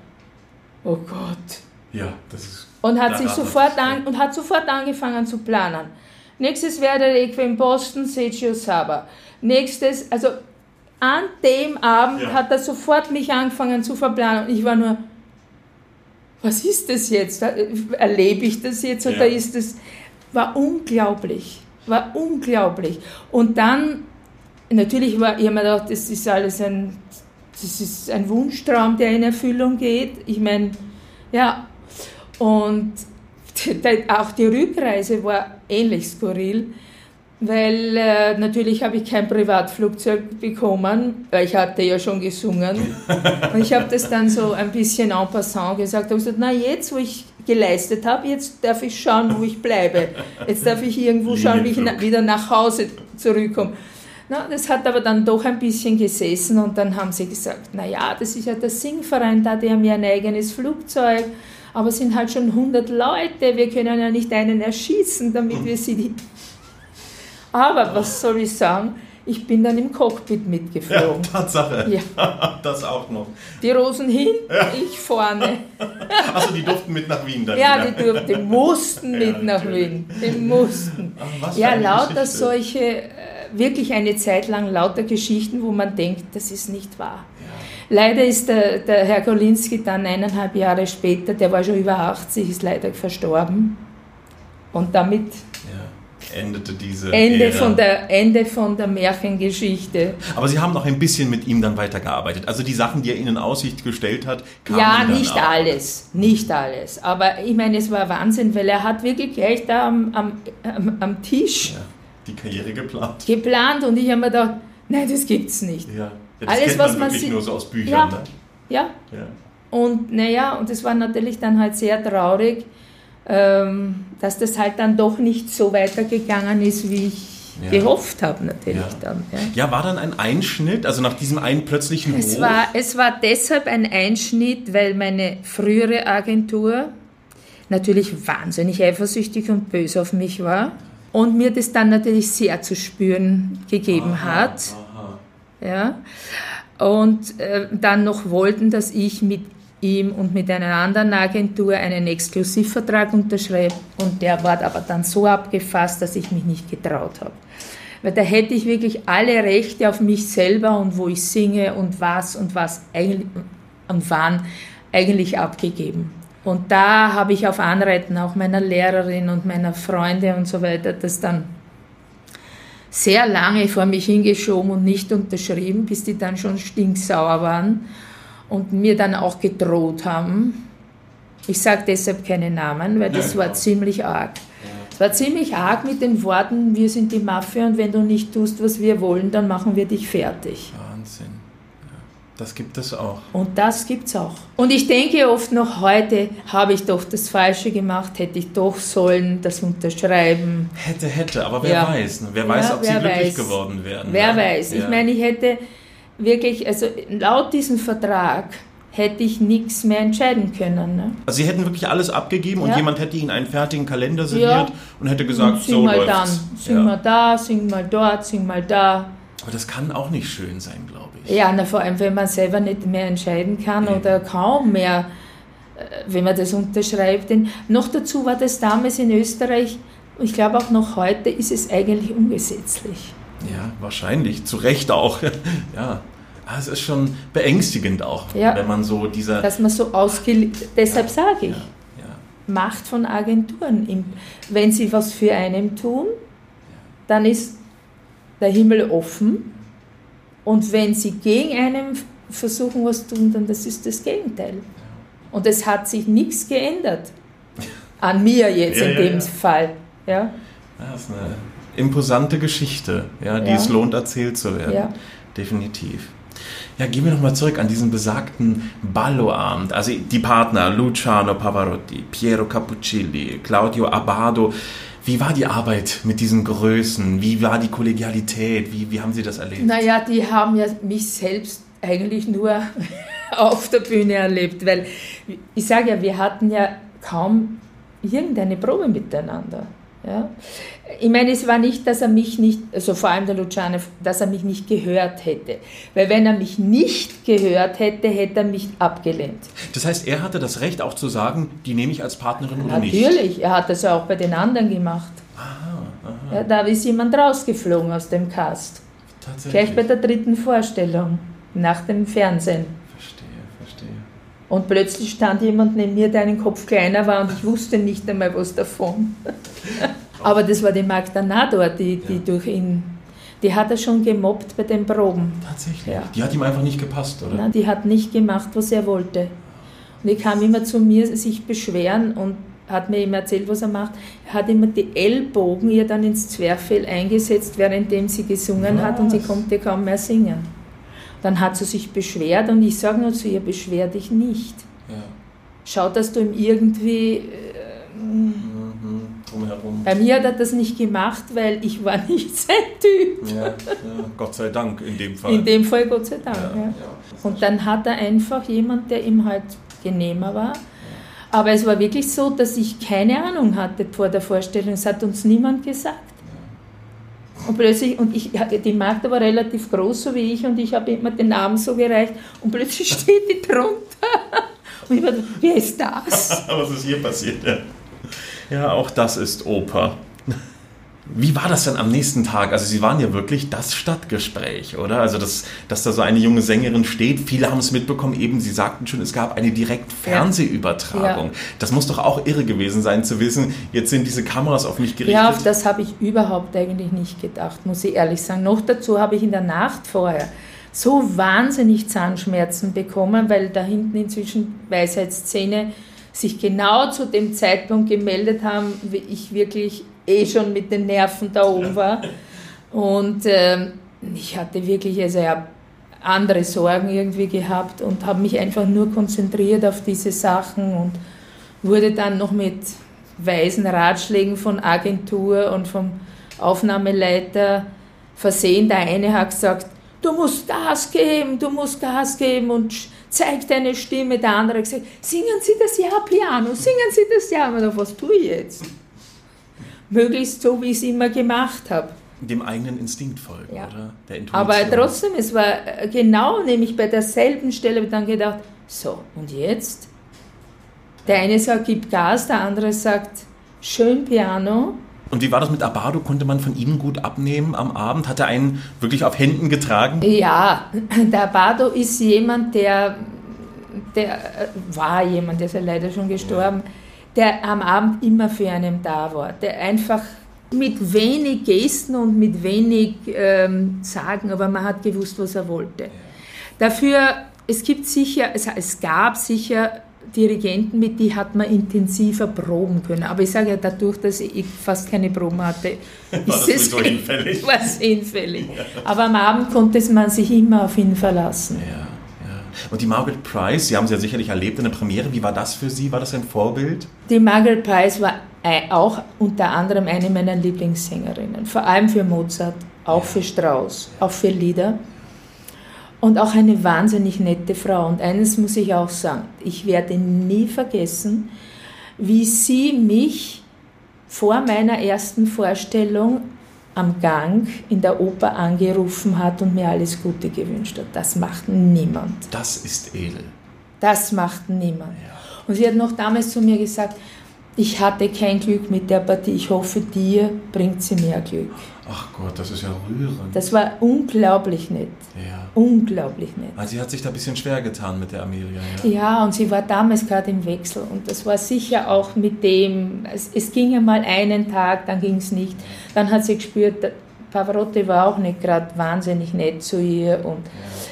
oh Gott. Ja, das ist. Und hat, sich sofort an, und hat sofort angefangen zu planen. Nächstes wäre der Requiem in Boston, Sergio Saba. Nächstes, also an dem Abend Ja. hat er sofort mich angefangen zu verplanen. Und ich war nur, was ist das jetzt? Erlebe ich das jetzt oder Ja. ist das. War unglaublich. War unglaublich. Und dann, natürlich war ich hab mir gedacht, das ist alles ein, das ist ein Wunschtraum, der in Erfüllung geht. Ich meine, ja. Und auch die Rückreise war ähnlich skurril, weil äh, natürlich habe ich kein Privatflugzeug bekommen, weil ich hatte ja schon gesungen. [LAUGHS] Und ich habe das dann so ein bisschen en passant gesagt. Ich gesagt, na jetzt, wo ich geleistet habe, jetzt darf ich schauen, wo ich bleibe. Jetzt darf ich irgendwo schauen, wie ich na, wieder nach Hause zurückkomme. Na, das hat aber dann doch ein bisschen gesessen und dann haben sie gesagt, na ja, das ist ja der Singverein da, die haben ja ein eigenes Flugzeug, aber es sind halt schon 100 Leute, wir können ja nicht einen erschießen, damit wir sie... Die aber was soll ich sagen, ich bin dann im Cockpit Ja, mitgeflogen. Tatsache. Ja. [LAUGHS] Das auch noch. Die Rosen hin, ich vorne. [LAUGHS] Also die durften mit nach Wien dann Ja, wieder. die, durften, die mussten [LAUGHS] Ja, mit nach natürlich. Wien. Die mussten. Ja, lauter Geschichte. solche, äh, wirklich eine Zeit lang lauter Geschichten, wo man denkt, das ist nicht wahr. Leider ist der, der Herr Golinski dann eineinhalb Jahre später, der war schon über 80, ist leider verstorben. Und damit Ja, endete diese Ende Ära. von, der, Ende von der Märchengeschichte. Aber Sie haben noch ein bisschen mit ihm dann weitergearbeitet. Also die Sachen, die er Ihnen in Aussicht gestellt hat, kamen Ja, dann nicht auch. alles, nicht alles. Aber ich meine, es war Wahnsinn, weil er hat wirklich gleich da am, am, am, am Tisch Ja, die Karriere geplant. geplant und ich habe mir gedacht, nein, das gibt's nicht. Ja. Ja, das Alles, kennt was man man sieht- nur so aus Büchern. Ja. Ne? Ja, Ja. und naja, und es war natürlich dann halt sehr traurig, ähm, dass das halt dann doch nicht so weitergegangen ist, wie ich Ja. gehofft habe natürlich Ja. dann. Ja. ja, war dann ein Einschnitt, also nach diesem einen plötzlichen Es Hoch? war, es war deshalb ein Einschnitt, weil meine frühere Agentur natürlich wahnsinnig eifersüchtig und böse auf mich war und mir das dann natürlich sehr zu spüren gegeben Aha, hat. aha. Ja? Und äh, dann noch wollten, dass ich mit ihm und mit einer anderen Agentur einen Exklusivvertrag unterschreibe. Und der war aber dann so abgefasst, dass ich mich nicht getraut habe. Weil da hätte ich wirklich alle Rechte auf mich selber und wo ich singe und was und was und wann eigentlich abgegeben. Und da habe ich auf Anreiten auch meiner Lehrerin und meiner Freunde und so weiter das dann sehr lange vor mich hingeschoben und nicht unterschrieben, bis die dann schon stinksauer waren und mir dann auch gedroht haben. Ich sage deshalb keine Namen, weil das war ziemlich arg. Es war ziemlich arg mit den Worten, wir sind die Mafia und wenn du nicht tust, was wir wollen, dann machen wir dich fertig. Ja. Das gibt es auch. Und das gibt's auch. Und ich denke oft noch heute, habe ich doch das Falsche gemacht, hätte ich doch sollen das unterschreiben. Hätte, hätte, aber wer Ja. weiß. Ne? Wer weiß, Ja, ob sie wer glücklich weiß. geworden wären. Wer ne? weiß. Ich Ja. meine, ich hätte wirklich, also laut diesem Vertrag hätte ich nichts mehr entscheiden können. Ne? Also sie hätten wirklich alles abgegeben und Ja. jemand hätte ihnen einen fertigen Kalender Ja. serviert und hätte gesagt, sing so mal läuft's. dann, sing ja. mal da, sing mal dort, sing mal da. Aber das kann auch nicht schön sein, glaube ich. Ja, na, vor allem, wenn man selber nicht mehr entscheiden kann Eben. oder kaum mehr, äh, wenn man das unterschreibt. Denn noch dazu war das damals in Österreich, ich glaube auch noch heute, ist es eigentlich ungesetzlich. Ja, wahrscheinlich. Zu Recht auch. [LAUGHS] ja. Ah, Es ist schon beängstigend auch, Ja. wenn man so dieser. Dass man so ausgelegt, deshalb sage ich, ja, ja. Macht von Agenturen. Wenn sie was für einen tun, dann ist der Himmel offen. Und wenn sie gegen einen versuchen, was zu tun, dann das ist das Gegenteil. Und es hat sich nichts geändert. An mir jetzt Ja, in ja, dem ja. Fall. Ja? Das ist eine imposante Geschichte, ja, die es lohnt, erzählt zu werden. Definitiv. Ja, gehen wir nochmal zurück an diesen besagten Balloabend. Also die Partner Luciano Pavarotti, Piero Cappuccilli, Claudio Abado. Wie war die Arbeit mit diesen Größen? Wie war die Kollegialität? Wie, wie haben Sie das erlebt? Naja, die haben ja mich selbst eigentlich nur [LAUGHS] auf der Bühne erlebt, weil ich sage ja, wir hatten ja kaum irgendeine Probe miteinander. Ja? Ich meine, es war nicht, dass er mich nicht, also vor allem der Luciano, dass er mich nicht gehört hätte. Weil wenn er mich nicht gehört hätte, hätte er mich abgelehnt. Das heißt, er hatte das Recht auch zu sagen, die nehme ich als Partnerin oder Natürlich, nicht? Natürlich, er hat das ja auch bei den anderen gemacht. Aha, aha. Ja, da ist jemand rausgeflogen aus dem Cast. Tatsächlich? Gleich bei der dritten Vorstellung, nach dem Fernsehen. Verstehe, verstehe. Und plötzlich stand jemand neben mir, der einen Kopf kleiner war und ich wusste nicht einmal was davon. [LAUGHS] Aber das war die Magda Nador, die, die ja. durch ihn, die hat er schon gemobbt bei den Proben. Tatsächlich? Ja. Die hat ihm einfach nicht gepasst, oder? Nein, die hat nicht gemacht, was er wollte. Und er kam immer zu mir sich beschweren und hat mir immer erzählt, was er macht. Er hat immer die Ellbogen ihr dann ins Zwerchfell eingesetzt, währenddem sie gesungen was? hat und sie konnte kaum mehr singen. Dann hat sie sich beschwert und ich sage nur zu ihr, beschwer dich nicht. Ja. Schau, dass du ihm irgendwie... Äh, drumherum. Bei mir hat er das nicht gemacht, weil ich war [LAUGHS] nicht sein Typ. Ja, ja, Gott sei Dank in dem Fall. In dem Fall Gott sei Dank. Ja. Und dann hat er einfach jemand, der ihm halt genehmer war. Aber es war wirklich so, dass ich keine Ahnung hatte vor der Vorstellung. Es hat uns niemand gesagt. Und plötzlich, und ich, die Magd war relativ groß, so wie ich, und ich habe immer den Namen so gereicht, und plötzlich [LAUGHS] steht die drunter. Und ich war, wer ist das? [LAUGHS] Was ist hier passiert? Ja. Ja, auch das ist Oper. Wie war das denn am nächsten Tag? Also Sie waren ja wirklich das Stadtgespräch, oder? Also dass, dass da so eine junge Sängerin steht, viele haben es mitbekommen, eben Sie sagten schon, es gab eine direkt Fernsehübertragung. Ja. Das muss doch auch irre gewesen sein zu wissen, jetzt sind diese Kameras auf mich gerichtet. Ja, auf das habe ich überhaupt eigentlich nicht gedacht, muss ich ehrlich sagen. Noch dazu habe ich in der Nacht vorher so wahnsinnig Zahnschmerzen bekommen, weil da hinten inzwischen Weisheitszähne sich genau zu dem Zeitpunkt gemeldet haben, wie ich wirklich eh schon mit den Nerven da oben war. Und äh, ich hatte wirklich also ja, andere Sorgen irgendwie gehabt und habe mich einfach nur konzentriert auf diese Sachen und wurde dann noch mit weisen Ratschlägen von Agentur und vom Aufnahmeleiter versehen. Der eine hat gesagt, du musst Gas geben, du musst Gas geben und zeig deine Stimme. Der andere gesagt, singen Sie das Ja Piano, singen Sie das Ja. Und was tue ich jetzt? Möglichst so, wie ich es immer gemacht habe. Dem eigenen Instinkt folgen, ja. oder? Der Intuition. Aber trotzdem, es war äh, genau nämlich bei derselben Stelle, dann gedacht, so, und jetzt? Der eine sagt, gib Gas, der andere sagt, schön Piano. Und wie war das mit Abado? Konnte man von Ihnen gut abnehmen am Abend? Hat er einen wirklich auf Händen getragen? Ja, der Abado ist jemand, der, der war jemand, der ist ja leider schon gestorben, der am Abend immer für einen da war, der einfach mit wenig Gesten und mit wenig ähm, Sagen, aber man hat gewusst, was er wollte. Dafür, es gibt sicher, es, es gab sicher Dirigenten, mit die hat man intensiver proben können. Aber ich sage ja, dadurch, dass ich fast keine Proben hatte, [LAUGHS] war ist es hinfällig. [LAUGHS] War es hinfällig. Ja. Aber am Abend konnte man sich immer auf ihn verlassen. Ja, ja. Und die Margaret Price, Sie haben sie ja sicherlich erlebt in der Premiere. Wie war das für Sie? War das ein Vorbild? Die Margaret Price war auch unter anderem eine meiner Lieblingssängerinnen. Vor allem für Mozart, auch für Strauss, auch für Lieder und auch eine wahnsinnig nette Frau. Und eines muss ich auch sagen, ich werde nie vergessen, wie sie mich vor meiner ersten Vorstellung am Gang in der Oper angerufen hat und mir alles Gute gewünscht hat. Das macht niemand. Das ist edel. Das macht niemand. Ja. Und sie hat noch damals zu mir gesagt, ich hatte kein Glück mit der Partie, ich hoffe, dir bringt sie mehr Glück. Ach Gott, das ist ja rührend. Das war unglaublich nett. Ja. Unglaublich nett. Also sie hat sich da ein bisschen schwer getan mit der Amelia. Ja, ja und sie war damals gerade im Wechsel. Und das war sicher auch mit dem, es, es ging ja mal einen Tag, dann ging es nicht. Dann hat sie gespürt, Pavarotti war auch nicht gerade wahnsinnig nett zu ihr. Und ja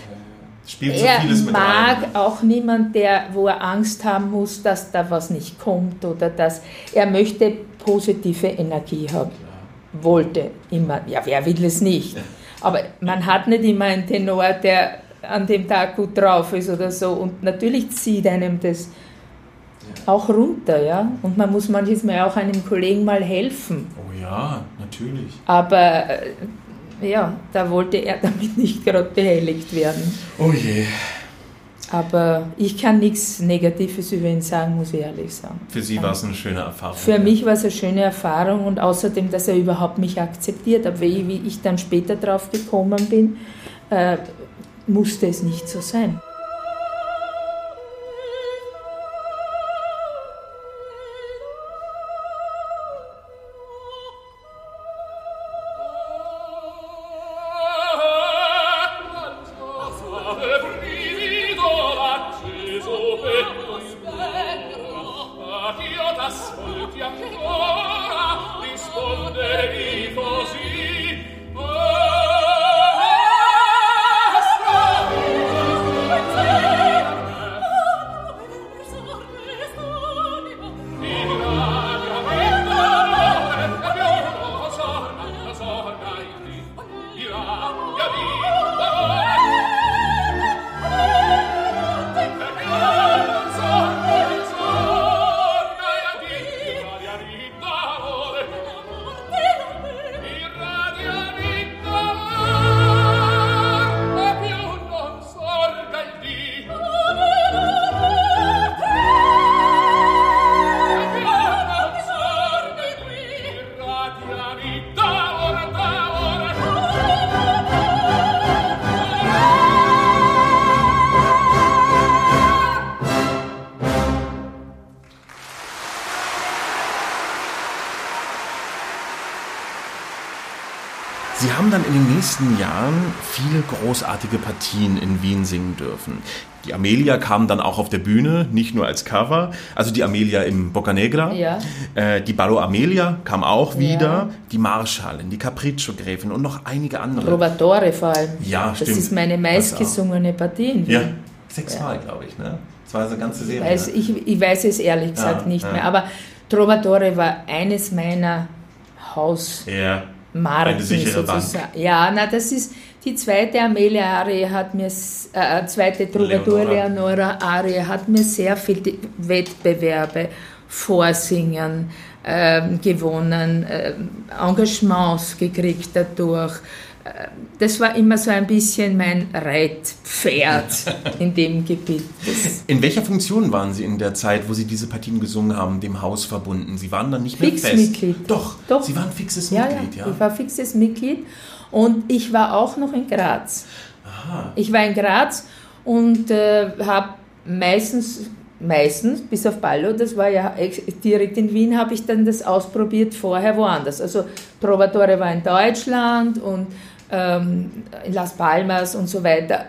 Spielt so er vieles mit mag rein. auch niemand, der, wo er Angst haben muss, dass da was nicht kommt oder dass er möchte positive Energie haben. Wollte immer, ja, wer will es nicht? Aber man hat nicht immer einen Tenor, der an dem Tag gut drauf ist oder so. Und natürlich zieht einem das auch runter, ja. Und man muss manches Mal auch einem Kollegen mal helfen. Oh ja, natürlich. Aber äh, ja, da wollte er [LAUGHS] damit nicht gerade behelligt werden. Oh je. Aber ich kann nichts Negatives über ihn sagen, muss ich ehrlich sagen. Für Sie war es eine schöne Erfahrung. Für ja. mich war es eine schöne Erfahrung und außerdem, dass er überhaupt mich akzeptiert hat. Wie ich dann später drauf gekommen bin, äh, musste es nicht so sein. Nächsten Jahren viele großartige Partien in Wien singen dürfen. Die Amelia kam dann auch auf der Bühne, nicht nur als Cover, also die Amelia im Boccanegra. Ja. Äh, die Ballo Amelia kam auch wieder, ja. die Marschallin, die Capriccio-Gräfin und noch einige andere. Trovatore vor allem. Ja, das stimmt. Das ist meine meistgesungene Partie in Wien. Ja, sechsmal, ja. glaube ich. Ne? Das war eine ganze Serie. Weiß, ne? ich, ich weiß es ehrlich gesagt nicht mehr, aber Trovatore war eines meiner Haus... Ja Marken sozusagen. Ja, na, das ist die zweite Amelia Arie hat mir, äh, äh zweite Troubadour Leonora Arie hat mir sehr viele Wettbewerbe, Vorsingen äh, gewonnen, äh, Engagements gekriegt dadurch. Das war immer so ein bisschen mein Reitpferd [LAUGHS] in dem Gebiet. in welcher Funktion waren Sie in der Zeit, wo Sie diese Partien gesungen haben, dem Haus verbunden? Sie waren dann nicht mehr fest. Mitglied. Doch, Doch, Sie waren fixes ja, Mitglied, ja. Ich war fixes Mitglied und ich war auch noch in Graz. Aha. Ich war in Graz und äh, habe meistens meistens, bis auf Ballo, das war ja direkt in Wien, habe ich dann das ausprobiert, vorher woanders. Also Trovatore war in Deutschland und ähm, in Las Palmas und so weiter.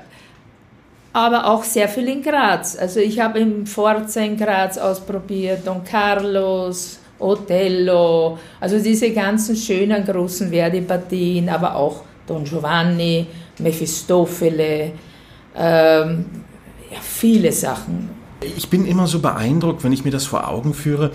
Aber auch sehr viel in Graz. Also ich habe im Forza in Graz ausprobiert, Don Carlos, Otello, also diese ganzen schönen großen Verdi-Partien, aber auch Don Giovanni, Mephistofele, ähm, ja, viele Sachen. Ich bin immer so beeindruckt, wenn ich mir das vor Augen führe,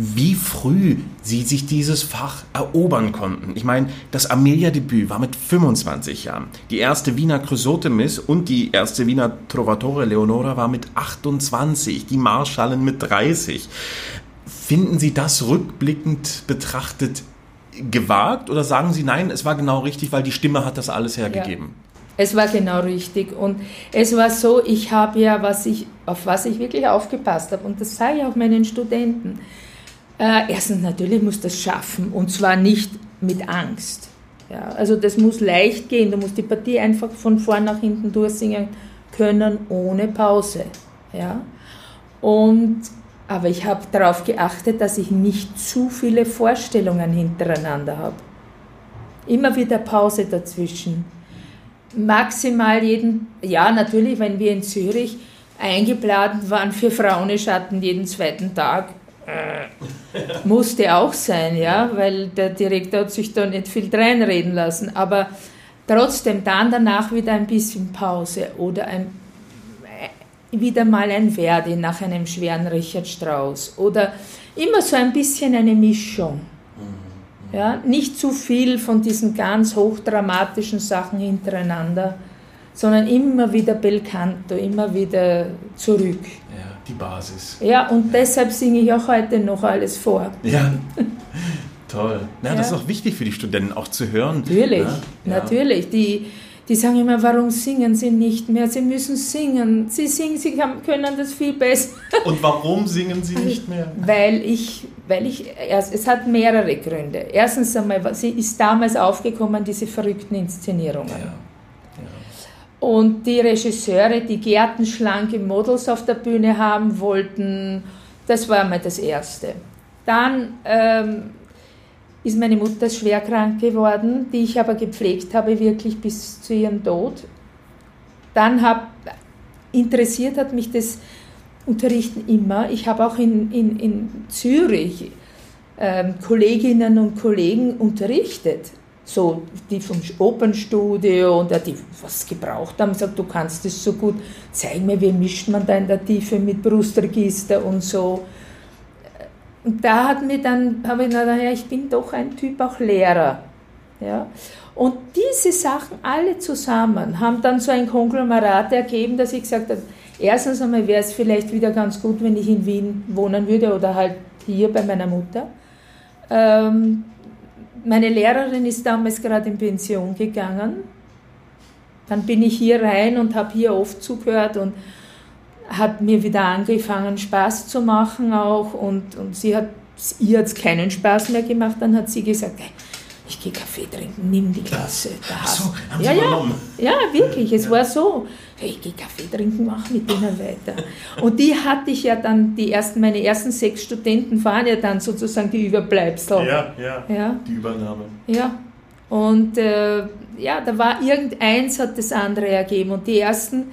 wie früh sie sich dieses Fach erobern konnten. Ich meine, das Amelia-Debüt war mit 25 Jahren. Die erste Wiener Chrysotemis und die erste Wiener Trovatore Leonora war mit 28, die Marschallen mit 30. Finden Sie das rückblickend betrachtet gewagt oder sagen Sie nein, es war genau richtig, weil die Stimme hat das alles hergegeben? Ja. Es war genau richtig. Und es war so, ich habe ja, was ich, auf was ich wirklich aufgepasst habe, und das sage ich auch meinen Studenten, äh, erstens, natürlich muss das schaffen und zwar nicht mit Angst. Ja, also das muss leicht gehen, du musst die Partie einfach von vorn nach hinten durchsingen können, ohne Pause. Ja? Und, aber ich habe darauf geachtet, dass ich nicht zu viele Vorstellungen hintereinander habe. Immer wieder Pause dazwischen. Maximal jeden, ja natürlich, wenn wir in Zürich eingeplant waren für Frauenschatten jeden zweiten Tag, musste auch sein, ja, weil der Direktor hat sich da nicht viel reinreden lassen. Aber trotzdem dann danach wieder ein bisschen Pause oder ein, wieder mal ein Verdi nach einem schweren Richard Strauss oder immer so ein bisschen eine Mischung. Ja, nicht zu viel von diesen ganz hochdramatischen Sachen hintereinander, sondern immer wieder bel canto, immer wieder zurück. Ja, die Basis. Ja, und deshalb singe ich auch heute noch alles vor. Ja, [LAUGHS] toll. Ja, das ist auch wichtig für die Studenten auch zu hören. Natürlich, Ja, natürlich. Die, die sagen immer, warum singen sie nicht mehr? Sie müssen singen. Sie singen, sie können das viel besser. Und warum singen sie nicht mehr? [LAUGHS] Weil ich, weil ich, es hat mehrere Gründe. Erstens einmal, sie ist damals aufgekommen, diese verrückten Inszenierungen. Ja. Und die Regisseure, die gärtenschlanke Models auf der Bühne haben wollten, das war mal das Erste. Dann ähm, ist meine Mutter schwer krank geworden, die ich aber gepflegt habe, wirklich bis zu ihrem Tod. Dann hab, interessiert hat mich das Unterrichten immer. Ich habe auch in, in, in Zürich ähm, Kolleginnen und Kollegen unterrichtet so die vom Opernstudio und die was gebraucht haben, sagt, du kannst das so gut, zeig mir, wie mischt man da in der Tiefe mit Brustregister und so. Und da hat mir dann, habe ich gedacht, ja, ich bin doch ein Typ auch Lehrer. Ja? Und diese Sachen alle zusammen haben dann so ein Konglomerat ergeben, dass ich gesagt habe, erstens einmal wäre es vielleicht wieder ganz gut, wenn ich in Wien wohnen würde oder halt hier bei meiner Mutter. Ähm, meine Lehrerin ist damals gerade in Pension gegangen. Dann bin ich hier rein und habe hier oft zugehört und hat mir wieder angefangen, Spaß zu machen auch. Und, und sie hat, ihr hat es keinen Spaß mehr gemacht. Dann hat sie gesagt, hey, ich gehe Kaffee trinken, nimm die Klasse. Da Ach so, haben ja, Sie ja, übernommen? ja, wirklich, es war so. Hey, ich gehe Kaffee trinken, mach mit denen weiter. Und die hatte ich ja dann, die ersten, meine ersten sechs Studenten waren ja dann sozusagen die Überbleibsel. Ja, ja, Ja. die Übernahme. Ja, und äh, ja, da war irgendeins hat das andere ergeben. Und die ersten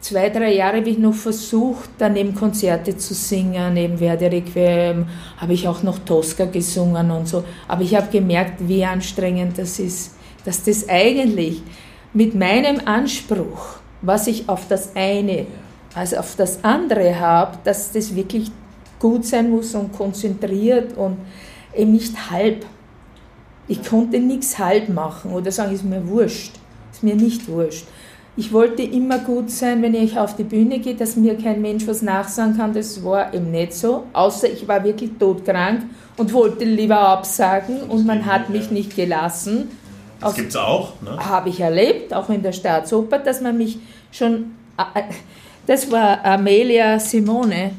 zwei, drei Jahre habe ich noch versucht, daneben Konzerte zu singen, neben Verdi Requiem, habe ich auch noch Tosca gesungen und so. Aber ich habe gemerkt, wie anstrengend das ist, dass das eigentlich mit meinem Anspruch, was ich auf das eine, also auf das andere habe, dass das wirklich gut sein muss und konzentriert und eben nicht halb. Ich konnte nichts halb machen oder sagen, ist mir wurscht. Ist mir nicht wurscht. Ich wollte immer gut sein, wenn ich auf die Bühne gehe, dass mir kein Mensch was nachsagen kann. Das war eben nicht so. Außer ich war wirklich todkrank und wollte lieber absagen und man hat mich nicht gelassen. Das gibt es auch, ne? habe ich erlebt, auch in der Staatsoper, dass man mich schon. äh, Das war Amelia Simone.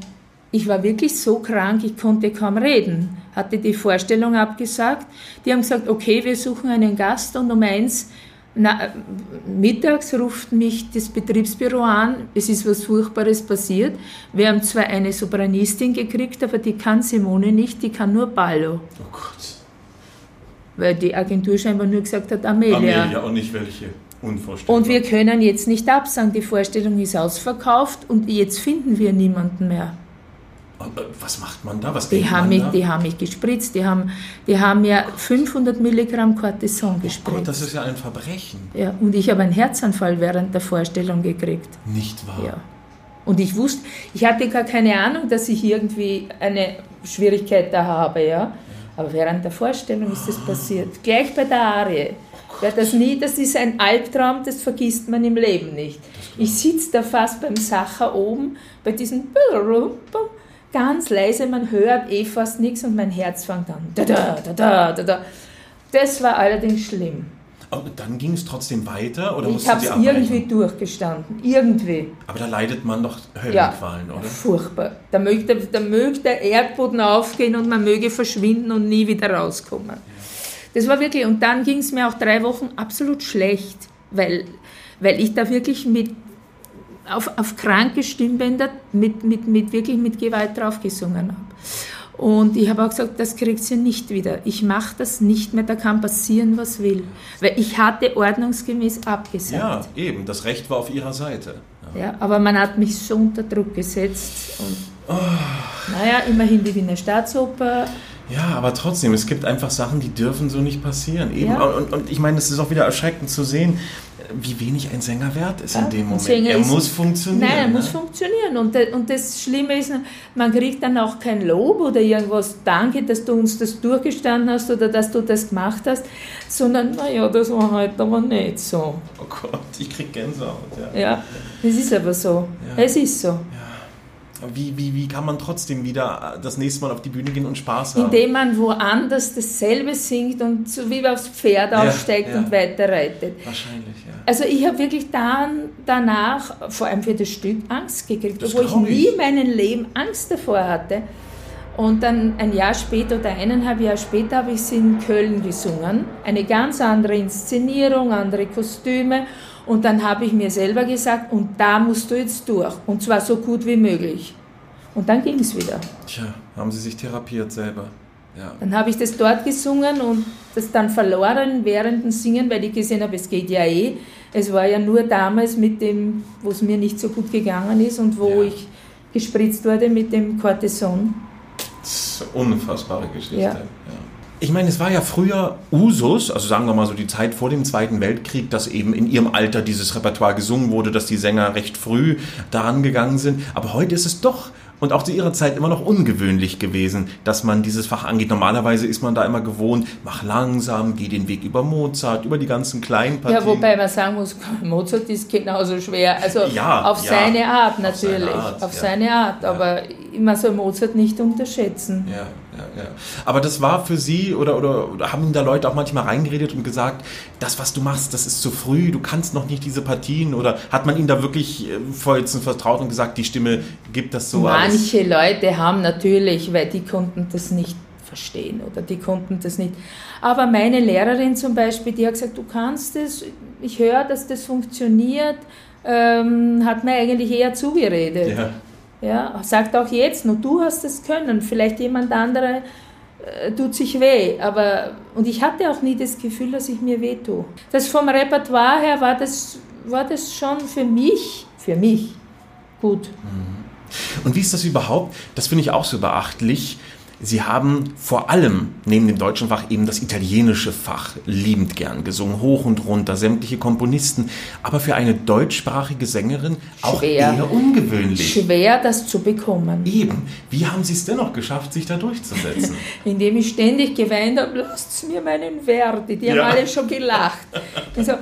Ich war wirklich so krank, ich konnte kaum reden. Hatte die Vorstellung abgesagt. Die haben gesagt, okay, wir suchen einen Gast und um eins na, äh, mittags ruft mich das Betriebsbüro an, es ist was Furchtbares passiert. Wir haben zwar eine Sopranistin gekriegt, aber die kann Simone nicht, die kann nur Ballo. Oh Gott. Weil die Agentur scheinbar nur gesagt hat, Amelia. Amelia und nicht welche. Unvorstellbar. Und wir können jetzt nicht absagen, die Vorstellung ist ausverkauft und jetzt finden wir niemanden mehr. Was macht man da? Was Die haben, mich, da? die haben mich gespritzt, die haben, die haben mir 500 Milligramm Cortison Gott, gespritzt. das ist ja ein Verbrechen. ja, und ich habe einen Herzanfall während der Vorstellung gekriegt. Nicht wahr? Ja. Und ich wusste, ich hatte gar keine Ahnung, dass ich irgendwie eine Schwierigkeit da habe, ja. Aber während der Vorstellung ist das passiert. Gleich bei der Arie. Wer das nie, das ist ein Albtraum, das vergisst man im Leben nicht. Ich sitze da fast beim Sacher oben, bei diesem ganz leise, man hört eh fast nichts und mein Herz fängt an. Da, da, da, da, da, da. Das war allerdings schlimm. Aber dann ging es trotzdem weiter oder Ich habe es irgendwie durchgestanden. Irgendwie. Aber da leidet man doch Ja, Höllenqualen, oder? furchtbar. Da möge, da möge der Erdboden aufgehen und man möge verschwinden und nie wieder rauskommen. Das war wirklich, und dann ging es mir auch drei Wochen absolut schlecht, weil, weil ich da wirklich mit, auf, auf kranke Stimmbänder mit, mit, mit, wirklich mit Gewalt draufgesungen habe. Und ich habe auch gesagt, das kriegt sie nicht wieder. Ich mache das nicht mehr, da kann passieren, was will. Weil ich hatte ordnungsgemäß abgesagt. Ja, eben. Das Recht war auf Ihrer Seite. Ja. Ja, aber man hat mich so unter Druck gesetzt. Und, Naja, immerhin die Wiener Staatsoper. Ja, aber trotzdem, es gibt einfach Sachen, die dürfen so nicht passieren. Eben. Ja. Und, und ich meine, es ist auch wieder erschreckend zu sehen, wie wenig ein Sänger wert ist ja, in dem Moment. Er muss funktionieren. Nein, er ne? muss funktionieren. Und, und das Schlimme ist, man kriegt dann auch kein Lob oder irgendwas, danke, dass du uns das durchgestanden hast oder dass du das gemacht hast, sondern, naja, das war halt aber nicht so. Oh Gott, ich krieg Gänsehaut. Ja, ja es ist aber so. Ja. Es ist so. Ja. Wie, wie, wie kann man trotzdem wieder das nächste Mal auf die Bühne gehen und Spaß haben? Indem man woanders dasselbe singt und so wie aufs Pferd ja, aufsteigt ja. und weiter reitet. Wahrscheinlich, ja. Also ich habe wirklich dann, danach, vor allem für das Stück, Angst gekriegt, obwohl ich nie in meinem Leben Angst davor hatte. Und dann ein Jahr später oder eineinhalb Jahre später habe ich sie in Köln gesungen. Eine ganz andere Inszenierung, andere Kostüme. Und dann habe ich mir selber gesagt, und da musst du jetzt durch. Und zwar so gut wie möglich. Und dann ging es wieder. Tja, haben Sie sich therapiert selber? Ja. Dann habe ich das dort gesungen und das dann verloren während dem Singen, weil ich gesehen habe, es geht ja eh. Es war ja nur damals mit dem, wo es mir nicht so gut gegangen ist und wo ja. ich gespritzt wurde mit dem Cortison. Das ist eine unfassbare Geschichte. Ja. Ja. Ich meine, es war ja früher Usus, also sagen wir mal so die Zeit vor dem Zweiten Weltkrieg, dass eben in ihrem Alter dieses Repertoire gesungen wurde, dass die Sänger recht früh daran gegangen sind. Aber heute ist es doch und auch zu ihrer Zeit immer noch ungewöhnlich gewesen, dass man dieses Fach angeht. Normalerweise ist man da immer gewohnt, mach langsam, geh den Weg über Mozart, über die ganzen kleinen Partien. Ja, wobei man sagen muss, [LAUGHS] Mozart ist genauso schwer. Also ja, auf ja, seine Art natürlich, auf seine Art, auf seine Art aber man soll Mozart nicht unterschätzen. Ja ja. Aber das war für Sie oder, oder, oder haben da Leute auch manchmal reingeredet und gesagt, das, was du machst, das ist zu früh, du kannst noch nicht diese Partien oder hat man Ihnen da wirklich äh, vollsten vertraut und gesagt, die Stimme gibt das so Manche alles? Leute haben natürlich, weil die konnten das nicht verstehen oder die konnten das nicht. Aber meine Lehrerin zum Beispiel, die hat gesagt, du kannst es, ich höre, dass das funktioniert, ähm, hat mir eigentlich eher zugeredet. Ja. Ja, sagt auch jetzt, nur du hast es können, vielleicht jemand andere äh, tut sich weh. Aber, und ich hatte auch nie das Gefühl, dass ich mir weh tue. Das vom Repertoire her war das, war das schon für mich, für mich gut. Mhm. Und wie ist das überhaupt? Das finde ich auch so beachtlich Sie haben vor allem neben dem deutschen Fach eben das italienische Fach liebend gern gesungen, hoch und runter, sämtliche Komponisten, aber für eine deutschsprachige Sängerin auch Schwer. eher ungewöhnlich. Schwer, das zu bekommen. Eben. Wie haben Sie es dennoch geschafft, sich da durchzusetzen? [LAUGHS] Indem ich ständig geweint habe, lasst mir meinen Verdi. Die haben ja. alle schon gelacht. Also,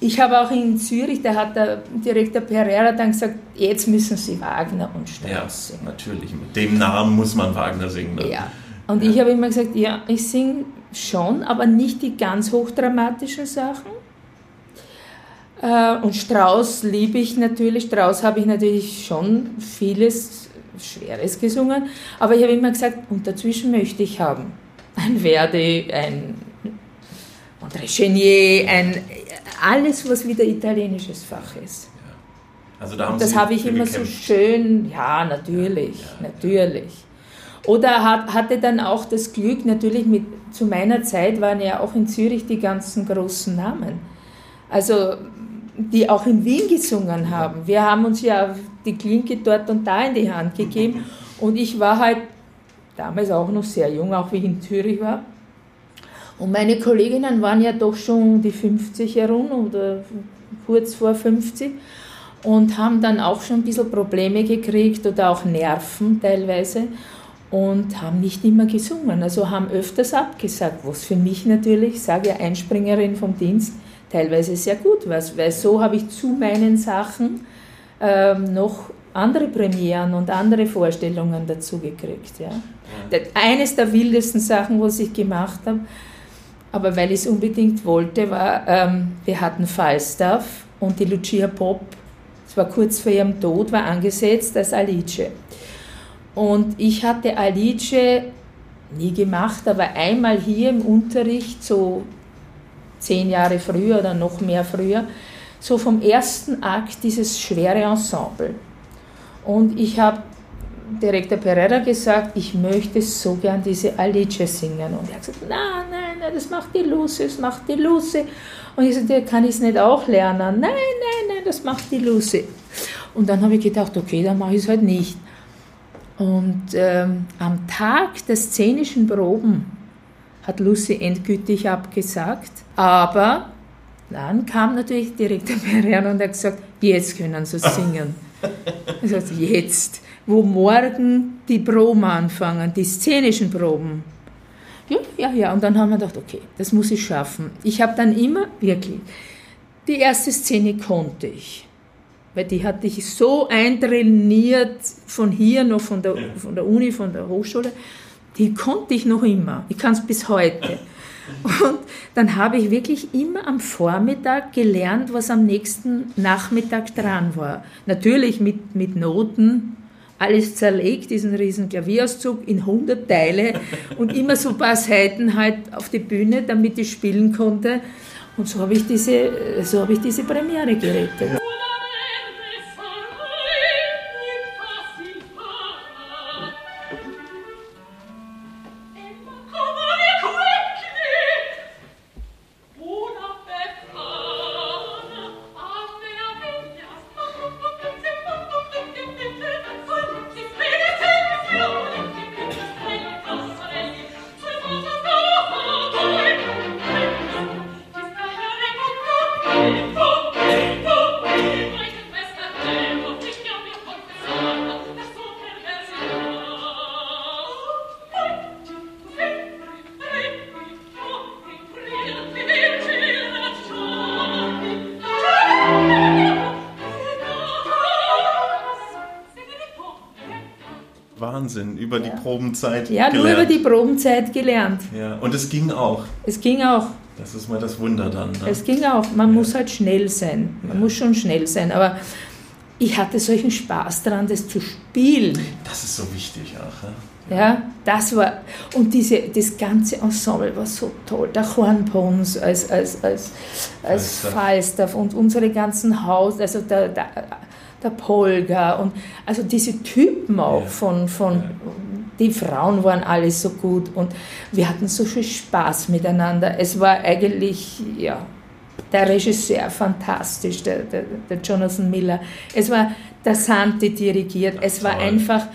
ich habe auch in Zürich, da hat der Direktor Pereira dann gesagt, jetzt müssen Sie Wagner und Strauss ja, singen. natürlich, mit dem Namen muss man Wagner singen. Ne? Ja, und ja. ich habe immer gesagt, ja, ich singe schon, aber nicht die ganz hochdramatischen Sachen. Äh, und Strauss liebe ich natürlich, Strauss habe ich natürlich schon vieles Schweres gesungen, aber ich habe immer gesagt, und dazwischen möchte ich haben ein Verdi, ein André Chenier, ein alles, was wieder italienisches Fach ist. Also da haben das habe ich immer gekämpft. so schön, ja, natürlich, ja, ja, natürlich. Oder hat, hatte dann auch das Glück, natürlich mit, zu meiner Zeit waren ja auch in Zürich die ganzen großen Namen. Also, die auch in Wien gesungen haben. Wir haben uns ja die Klinke dort und da in die Hand gegeben. [LAUGHS] Und ich war halt damals auch noch sehr jung, auch wie ich in Zürich war. Und meine Kolleginnen waren ja doch schon die 50 herum oder kurz vor 50 und haben dann auch schon ein bisschen Probleme gekriegt oder auch Nerven teilweise und haben nicht immer gesungen, also haben öfters abgesagt, was für mich natürlich, sage ja Einspringerin vom Dienst, teilweise sehr gut war, weil so habe ich zu meinen Sachen ähm, noch andere Premieren und andere Vorstellungen dazu gekriegt. Ja. ja. Eines der wildesten Sachen, was ich gemacht habe, aber weil ich es unbedingt wollte, war, ähm, wir hatten Falstaff und die Lucia Pop, es war kurz vor ihrem Tod, war angesetzt als Alice. Und ich hatte Alice nie gemacht, aber einmal hier im Unterricht, so zehn Jahre früher oder noch mehr früher, so vom ersten Akt dieses schwere Ensemble. Und ich habe Direktor Pereira gesagt, ich möchte so gern diese Alice singen. Und er hat gesagt, nein, nein, nein, das macht die Lucy, das macht die Lucy. Und ich sagte, kann ich es nicht auch lernen? Nein, nein, nein, das macht die Lucy. Und dann habe ich gedacht, okay, dann mache ich es halt nicht. Und ähm, am Tag der szenischen Proben hat Lucy endgültig abgesagt, aber Dann kam natürlich Direktor Pereira und hat gesagt, jetzt können Sie singen. [LAUGHS] Ich sagte, jetzt, wo morgen die Proben anfangen, die szenischen Proben. Ja, ja, ja. Und dann haben wir gedacht, okay, das muss ich schaffen. Ich habe dann immer, wirklich, die erste Szene konnte ich. Weil die hatte ich so eintrainiert von hier noch von der, von der Uni, von der Hochschule. Die konnte ich noch immer. Ich kann es bis heute. Und dann habe ich wirklich immer am Vormittag gelernt, was am nächsten Nachmittag dran war. Natürlich mit, mit Noten, alles zerlegt, diesen riesen Klavierauszug in 100 Teile und immer so paar Seiten halt auf die Bühne, damit ich spielen konnte. Und so habe ich diese, so habe ich diese Premiere gerettet. Probenzeit Ja, gelernt. nur über die Probenzeit gelernt. Ja, und es ging auch. Es ging auch. Das ist mal das Wunder dann. Ne? Es ging auch. Man ja. muss halt schnell sein. Man ja. muss schon schnell sein. Aber ich hatte solchen Spaß daran, das zu spielen. Das ist so wichtig auch. Ja, ja das war. Und diese, das ganze Ensemble war so toll. Der Hornpons als, als, als, als Falstaff und unsere ganzen Haus, also der, der der Polga und also diese Typen auch von, von. Die Frauen waren alle so gut und wir hatten so viel Spaß miteinander. Es war eigentlich, ja, der Regisseur fantastisch, der, der, der Jonathan Miller. Es war der Santi dirigiert. Es war einfach,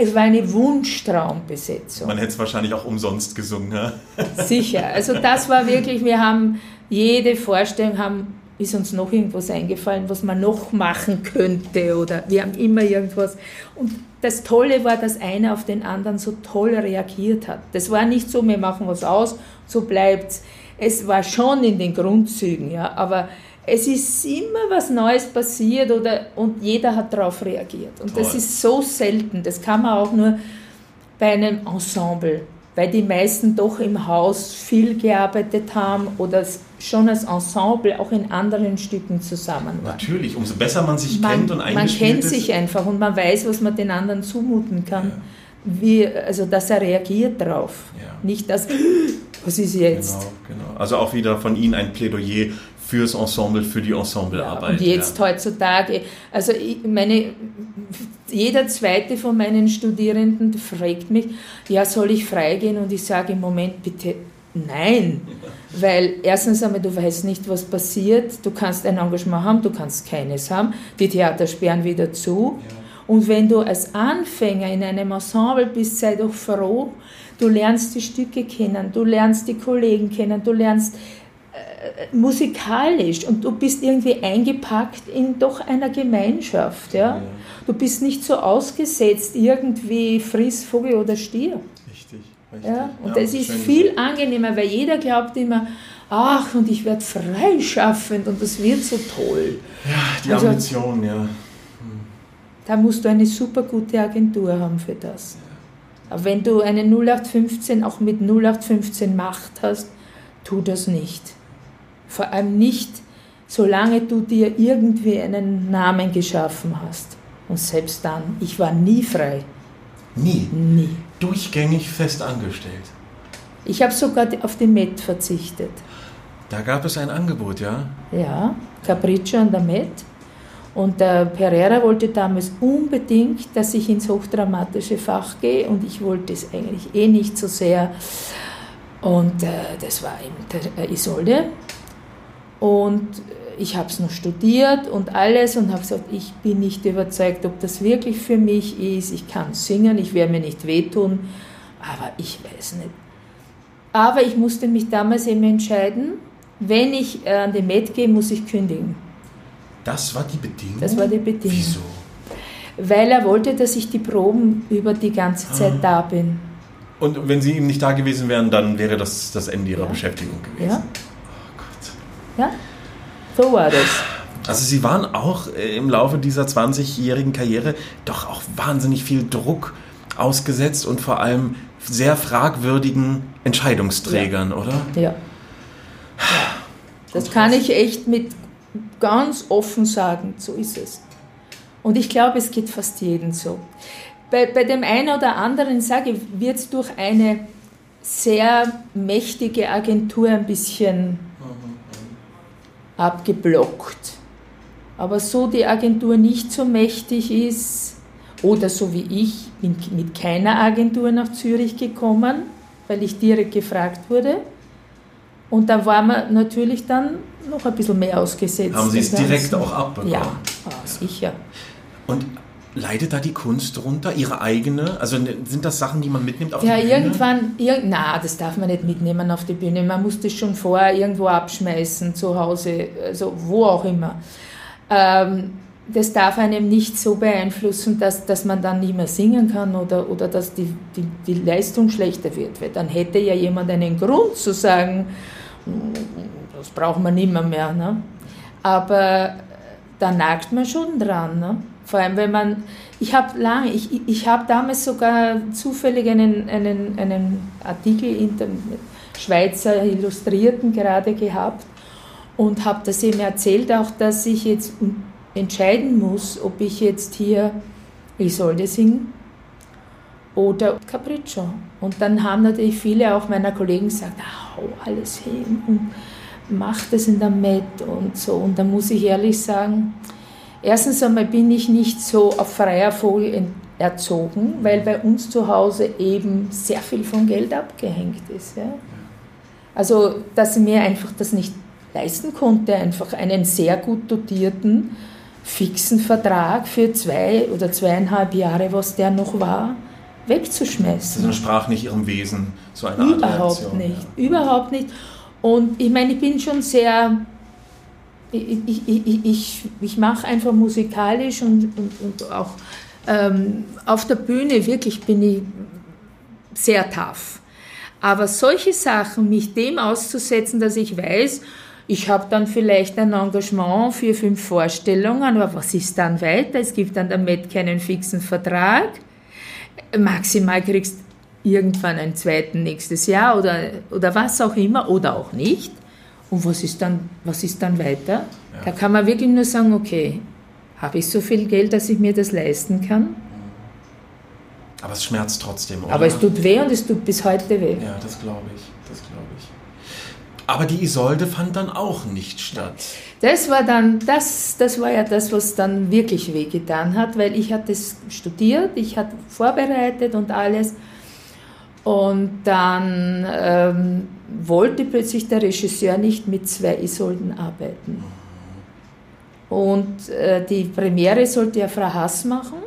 es war eine Wunschtraumbesetzung. Man hätte es wahrscheinlich auch umsonst gesungen. Ja? [LAUGHS] Sicher. Also das war wirklich, wir haben jede Vorstellung haben ist uns noch irgendwas eingefallen, was man noch machen könnte oder wir haben immer irgendwas. Und das Tolle war, dass einer auf den anderen so toll reagiert hat. Das war nicht so, wir machen was aus, so bleibt's. Es war schon in den Grundzügen, ja, aber es ist immer was Neues passiert oder, und jeder hat darauf reagiert. Und Toll. das ist so selten. Das kann man auch nur bei einem Ensemble weil die meisten doch im Haus viel gearbeitet haben oder schon als Ensemble auch in anderen Stücken zusammen waren. Natürlich, umso besser man sich man, kennt und eingespielt Man kennt ist. sich einfach und man weiß, was man den anderen zumuten kann. Ja. Wie, also dass er reagiert darauf. Ja. Nicht das, was ist jetzt? Genau, genau. Also auch wieder von Ihnen ein Plädoyer fürs Ensemble, für die Ensemblearbeit. Ja, und jetzt ja. heutzutage, also ich meine, jeder zweite von meinen Studierenden fragt mich, ja, soll ich freigehen? Und ich sage im Moment bitte nein, weil erstens einmal, du weißt nicht, was passiert, du kannst ein Engagement haben, du kannst keines haben, die Theater sperren wieder zu. Ja. Und wenn du als Anfänger in einem Ensemble bist, sei doch froh, du lernst die Stücke kennen, du lernst die Kollegen kennen, du lernst äh, musikalisch und du bist irgendwie eingepackt in doch einer Gemeinschaft. Ja? ja? Du bist nicht so ausgesetzt, irgendwie friss, Vogel oder Stier. Richtig. richtig. Ja? Und ja, das ist viel gesagt. angenehmer, weil jeder glaubt immer, ach, und ich werde freischaffend und das wird so toll. Ja, die also, Ambition, ja. Hm. Da musst du eine super gute Agentur haben für das. Aber wenn du eine 0815 auch mit 0815 Macht hast, tu das nicht. Vor allem nicht, solange du dir irgendwie einen Namen geschaffen hast. Und selbst dann, ich war nie frei. Nie? Nie. Durchgängig fest angestellt. Ich habe sogar auf die Met verzichtet. Da gab es ein Angebot, ja? Ja, Capriccio an der Met. Und der Pereira wollte damals unbedingt, dass ich ins hochdramatische Fach gehe und ich wollte es eigentlich eh nicht so sehr. Und äh, das war eben der äh, Isolde. Und ich habe es noch studiert und alles und habe gesagt, ich bin nicht überzeugt, ob das wirklich für mich ist. Ich kann singen, ich werde mir nicht wehtun, aber ich weiß nicht. Aber ich musste mich damals eben entscheiden, wenn ich äh, an die Med gehe, muss ich kündigen. Das war die Bedingung? Das war die Bedingung. Wieso? Weil er wollte, dass ich die Proben über die ganze Zeit Ah. da bin. Und wenn Sie eben nicht da gewesen wären, dann wäre das das Ende Ihrer Ja. Beschäftigung gewesen. Ja, Oh Gott. ja, so war das. Also Sie waren auch äh, im Laufe dieser 20-jährigen Karriere doch auch wahnsinnig viel Druck ausgesetzt und vor allem sehr fragwürdigen Entscheidungsträgern, oder? Ja. ja. Das kann ich echt mit ganz offen sagen, so ist es. Und ich glaube, es geht fast jedem so. Bei, bei dem einen oder anderen, sage ich, wird es durch eine sehr mächtige Agentur ein bisschen abgeblockt. Aber so die Agentur nicht so mächtig ist, oder so wie ich, bin mit keiner Agentur nach Zürich gekommen, weil ich direkt gefragt wurde. Und da war man natürlich dann noch ein bisschen mehr ausgesetzt. Haben Sie es direkt auch abbekommen? Ja, sicher. Und leidet da die Kunst drunter? Ihre eigene? Also ne- sind das Sachen, die man mitnimmt auf Ja, die Bühne? irgendwann, ir na, das darf man nicht mitnehmen auf die Bühne. Man muss das schon vorher irgendwo abschmeißen, zu Hause, also wo auch immer. Ähm, das darf einem nicht so beeinflussen, dass, dass man dann nicht mehr singen kann oder, oder dass die, die, die Leistung schlechter wird. Weil dann hätte ja jemand einen Grund zu sagen, "Mm, das braucht man nimmer mehr. Ne? Aber da nagt man schon dran. Ne? Vor allem, wenn man, ich habe lange, ich, ich habe damals sogar zufällig einen, einen, einen Artikel in dem Schweizer Illustrierten gerade gehabt und habe das eben erzählt, auch dass ich jetzt entscheiden muss, ob ich jetzt hier Isolde singen oder Capriccio. Und dann haben natürlich viele auch meiner Kollegen gesagt, hau alles hin und mach das in der Met und so. Und da muss ich ehrlich sagen, erstens einmal bin ich nicht so auf freier Vogel en- erzogen, weil bei uns zu Hause eben sehr viel von Geld abgehängt ist. Ja? Also, dass ich mir einfach das nicht leisten konnte, einfach einen sehr gut dotierten, fixen Vertrag für zwei oder zweieinhalb Jahre, was der noch war, wegzuschmeißen. Das entsprach nicht Ihrem Wesen, so eine Art Überhaupt Reaktion. nicht, überhaupt nicht. Und ich meine, ich bin schon sehr, ich, ich, ich, ich, mache einfach musikalisch und, und, und auch ähm, auf der Bühne wirklich bin ich sehr tough. Aber solche Sachen, mich dem auszusetzen, dass ich weiß, ich habe dann vielleicht ein Engagement für fünf Vorstellungen, aber was ist dann weiter? Es gibt dann damit keinen fixen Vertrag. Maximal kriegst irgendwann einen zweiten nächstes Jahr oder, oder was auch immer oder auch nicht. Und was ist dann, was ist dann weiter? Da kann man wirklich nur sagen, okay, habe ich so viel Geld, dass ich mir das leisten kann? Aber es schmerzt trotzdem, oder? Aber es tut weh und es tut bis heute weh. Ja, das glaube ich. Das glaube ich. Aber die Isolde fand dann auch nicht statt. Das war dann, das, das war ja das, was dann wirklich wehgetan hat, weil ich hatte es studiert, ich hatte vorbereitet und alles. Und dann ähm, wollte plötzlich der Regisseur nicht mit zwei Isolden arbeiten. Und äh, die Premiere sollte ja Frau Haas machen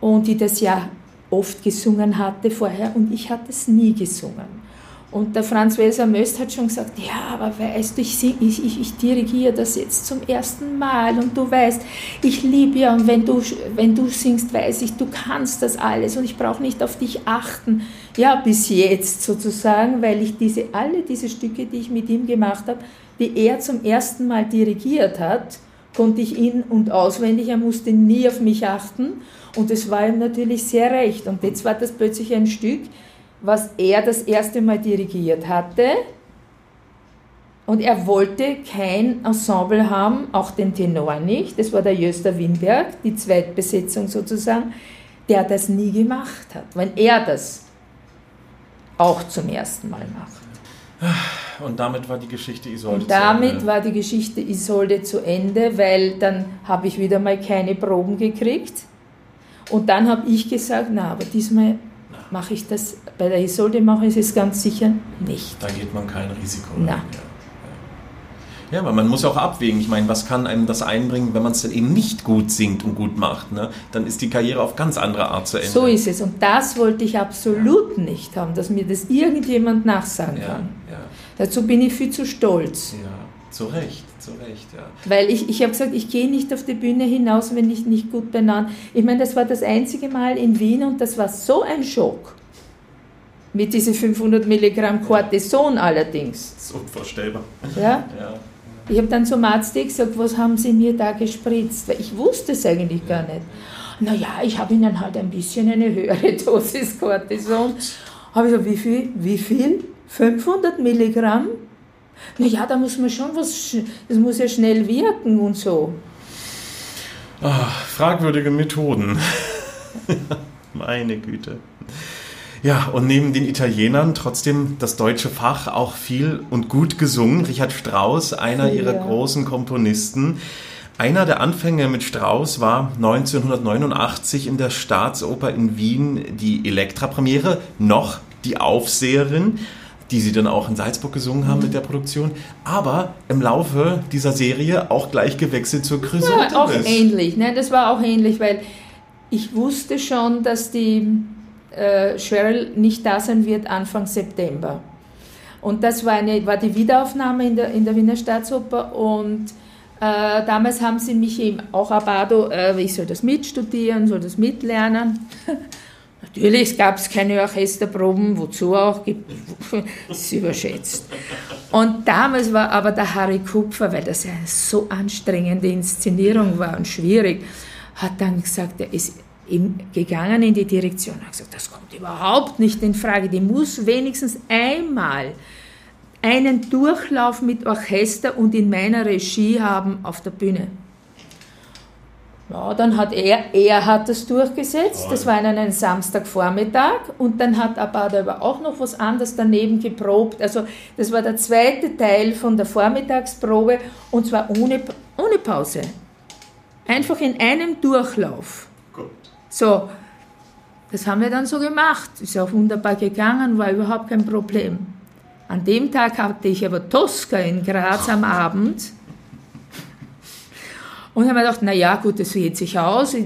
und die das ja oft gesungen hatte vorher und ich hatte es nie gesungen. Und der Franz Welser Möst hat schon gesagt, ja, aber weißt du, ich, ich, ich, ich dirigiere das jetzt zum ersten Mal und du weißt, ich liebe ja und wenn du, wenn du singst, weiß ich, du kannst das alles und ich brauche nicht auf dich achten. Ja, bis jetzt sozusagen, weil ich diese, alle diese Stücke, die ich mit ihm gemacht habe, die er zum ersten Mal dirigiert hat, konnte ich ihn und auswendig, er musste nie auf mich achten und es war ihm natürlich sehr recht. Und jetzt war das plötzlich ein Stück, was er das erste Mal dirigiert hatte. Und er wollte kein Ensemble haben, auch den Tenor nicht. Das war der Jöster Winberg, die Zweitbesetzung sozusagen, der das nie gemacht hat, wenn er das auch zum ersten Mal macht. Und damit war die Geschichte Isolde Und damit zu Ende. war die Geschichte Isolde zu Ende, weil dann habe ich wieder mal keine Proben gekriegt. Und dann habe ich gesagt, na, aber diesmal mache ich das, bei der Isolde mache ich es ganz sicher nicht. Da geht man kein Risiko Na. ein. Ja. Ja, aber man muss auch abwägen. Ich meine, was kann einem das einbringen, wenn man es dann eben nicht gut singt und gut macht? Ne? Dann ist die Karriere auf ganz andere Art zu Ende. So ist es. Und das wollte ich absolut nicht haben, dass mir das irgendjemand nachsagen ja, kann. ja. Dazu bin ich viel zu stolz. Ja, zu Recht, zu Recht, ja. Weil ich, ich habe gesagt, ich gehe nicht auf die Bühne hinaus, wenn ich nicht gut benannt. Ich meine, das war das einzige Mal in Wien und das war so ein Schock. Mit diesen 500 Milligramm Cortison allerdings. Das ist unvorstellbar. Ja? ja. Ich habe dann zum Arzt gesagt, was haben Sie mir da gespritzt? Weil ich wusste es eigentlich gar nicht. Naja, ich habe Ihnen halt ein bisschen eine höhere [LAUGHS] Dosis Cortison. Habe ich gesagt, wie viel? Wie viel? 500 Milligramm? Naja, da muss man schon was, das muss ja schnell wirken und so. Ach, fragwürdige Methoden. [LAUGHS] Meine Güte. Ja, und neben den Italienern trotzdem das deutsche Fach auch viel und gut gesungen. Richard Strauss, einer ja. ihrer großen Komponisten. Einer der Anfänge mit Strauss war 1989 in der Staatsoper in Wien die Elektra-Premiere, noch die Aufseherin, die sie dann auch in Salzburg gesungen haben mit der Produktion, aber im Laufe dieser Serie auch gleich gewechselt zur Chrysotemis. Ja, auch ähnlich, ne? das war auch ähnlich, weil ich wusste schon, dass die äh, Cheryl nicht da sein wird Anfang September. Und das war, eine, war die Wiederaufnahme in der, in der Wiener Staatsoper und äh, damals haben sie mich eben auch Abado, äh, ich soll das mitstudieren, soll das mitlernen. [LAUGHS] Natürlich gab es keine Orchesterproben, wozu auch, [LAUGHS] ist überschätzt. Und damals war aber der Harry Kupfer, weil das ja eine so anstrengende Inszenierung war und schwierig, hat dann gesagt, er ist gegangen in die Direktion hat gesagt, das kommt überhaupt nicht in Frage. Die muss wenigstens einmal einen Durchlauf mit Orchester und in meiner Regie haben auf der Bühne. Ja, dann hat er, er hat das durchgesetzt, das war an einem Samstagvormittag und dann hat Abada aber auch noch was anderes daneben geprobt. Also das war der zweite Teil von der Vormittagsprobe und zwar ohne, ohne Pause. Einfach in einem Durchlauf. So, das haben wir dann so gemacht. Ist auch wunderbar gegangen, war überhaupt kein Problem. An dem Tag hatte ich aber Tosca in Graz am Abend. Und habe mir gedacht, naja, gut, das geht sich aus.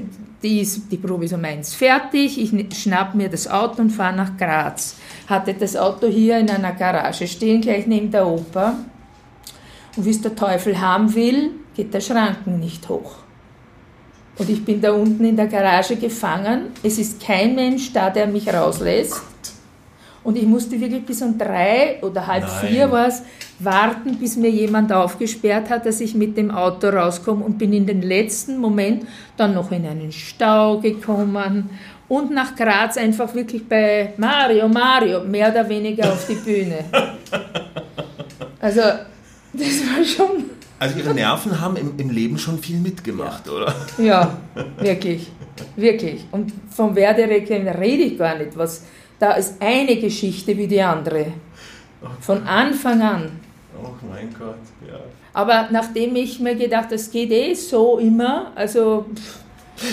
Die, ist, die Probe ist um eins fertig. Ich schnapp mir das Auto und fahre nach Graz. Hatte das Auto hier in einer Garage stehen, gleich neben der Oper. Und wie es der Teufel haben will, geht der Schranken nicht hoch. Und ich bin da unten in der Garage gefangen. Es ist kein Mensch da, der mich rauslässt. Und ich musste wirklich bis um drei oder halb Nein. vier war es, warten, bis mir jemand aufgesperrt hat, dass ich mit dem Auto rauskomme und bin in den letzten Moment dann noch in einen Stau gekommen und nach Graz einfach wirklich bei Mario, Mario, mehr oder weniger auf die Bühne. [LAUGHS] Also, das war schon also Ihre Nerven haben im, im Leben schon viel mitgemacht, ja. oder? Ja, wirklich. Wirklich. Und vom Werderequiem rede ich gar nicht. Was, da ist eine Geschichte wie die andere. Von Anfang an. Oh mein Gott, ja. Aber nachdem ich mir gedacht, das geht eh so immer, also pff,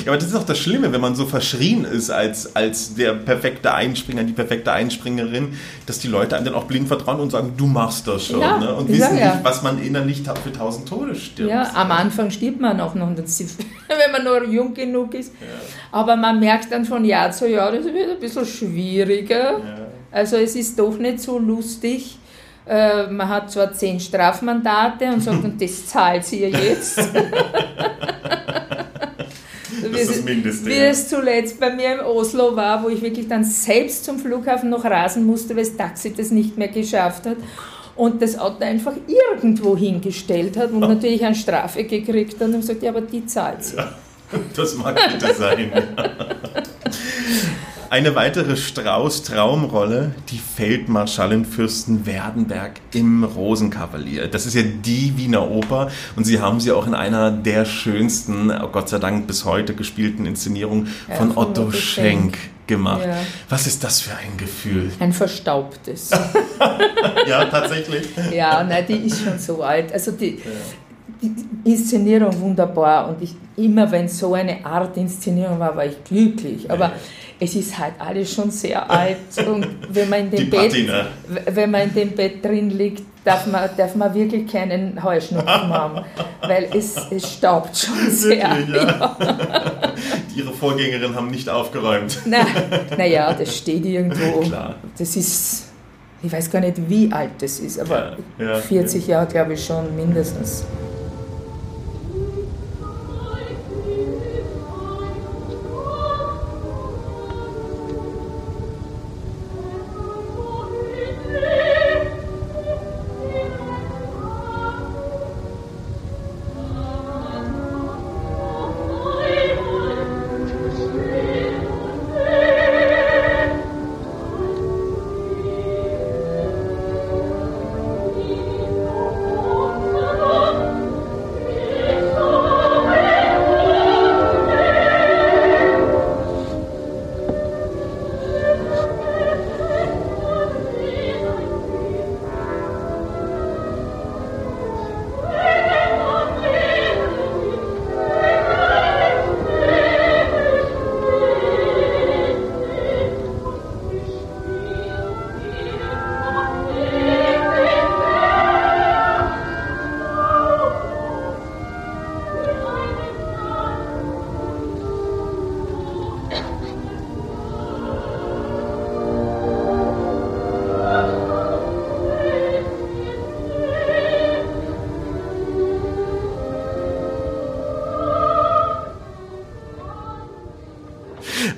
ja, aber das ist auch das Schlimme, wenn man so verschrien ist als, als der perfekte Einspringer, die perfekte Einspringerin, dass die Leute einem dann auch blind vertrauen und sagen, du machst das schon. Ja, ne? Und wissen ja. nicht, was man innerlich für tausend Tode stirbt. Ja, am Anfang stirbt man auch noch, [LAUGHS] wenn man nur jung genug ist. Ja. Aber man merkt dann von Jahr zu Jahr, das wird ein bisschen schwieriger. Also es ist doch nicht so lustig. Äh, man hat zwar zehn Strafmandate und sagt, [LAUGHS] und das zahlt ihr jetzt. [LAUGHS] Das ist das Mindeste. Wie ja. es zuletzt bei mir im Oslo war, wo ich wirklich dann selbst zum Flughafen noch rasen musste, weil das Taxi das nicht mehr geschafft hat und das Auto einfach irgendwo hingestellt hat und [LAUGHS] natürlich eine Strafe gekriegt hat und gesagt, ja, aber die zahlt sie. Ja, das mag bitte sein. [LAUGHS] Eine weitere Strauß-Traumrolle, die Feldmarschallin Fürsten Werdenberg im Rosenkavalier. Das ist ja die Wiener Oper und Sie haben sie auch in einer der schönsten, Gott sei Dank bis heute gespielten Inszenierungen ja, von, von, Otto, Schenk, Schenk gemacht. Ja. Was ist das für ein Gefühl? Ein verstaubtes. [LAUGHS] ja, tatsächlich. ja, nein, die ist schon so alt. Also die, ja die Inszenierung wunderbar und ich, immer wenn so eine Art Inszenierung war, war ich glücklich. Aber es ist halt alles schon sehr alt [LAUGHS] und wenn man in dem, Bett, wenn man in dem Bett drin liegt, darf man, darf man wirklich keinen Heuschnupfen [LAUGHS] haben, weil es, es staubt schon sehr. Wirklich, ja. [LAUGHS] Ja. Ihre Vorgängerinnen haben nicht aufgeräumt. Naja, na das steht irgendwo. Klar. Das ist ich weiß gar nicht, wie alt das ist, aber ja, ja, 40 Jahre glaube ich schon mindestens.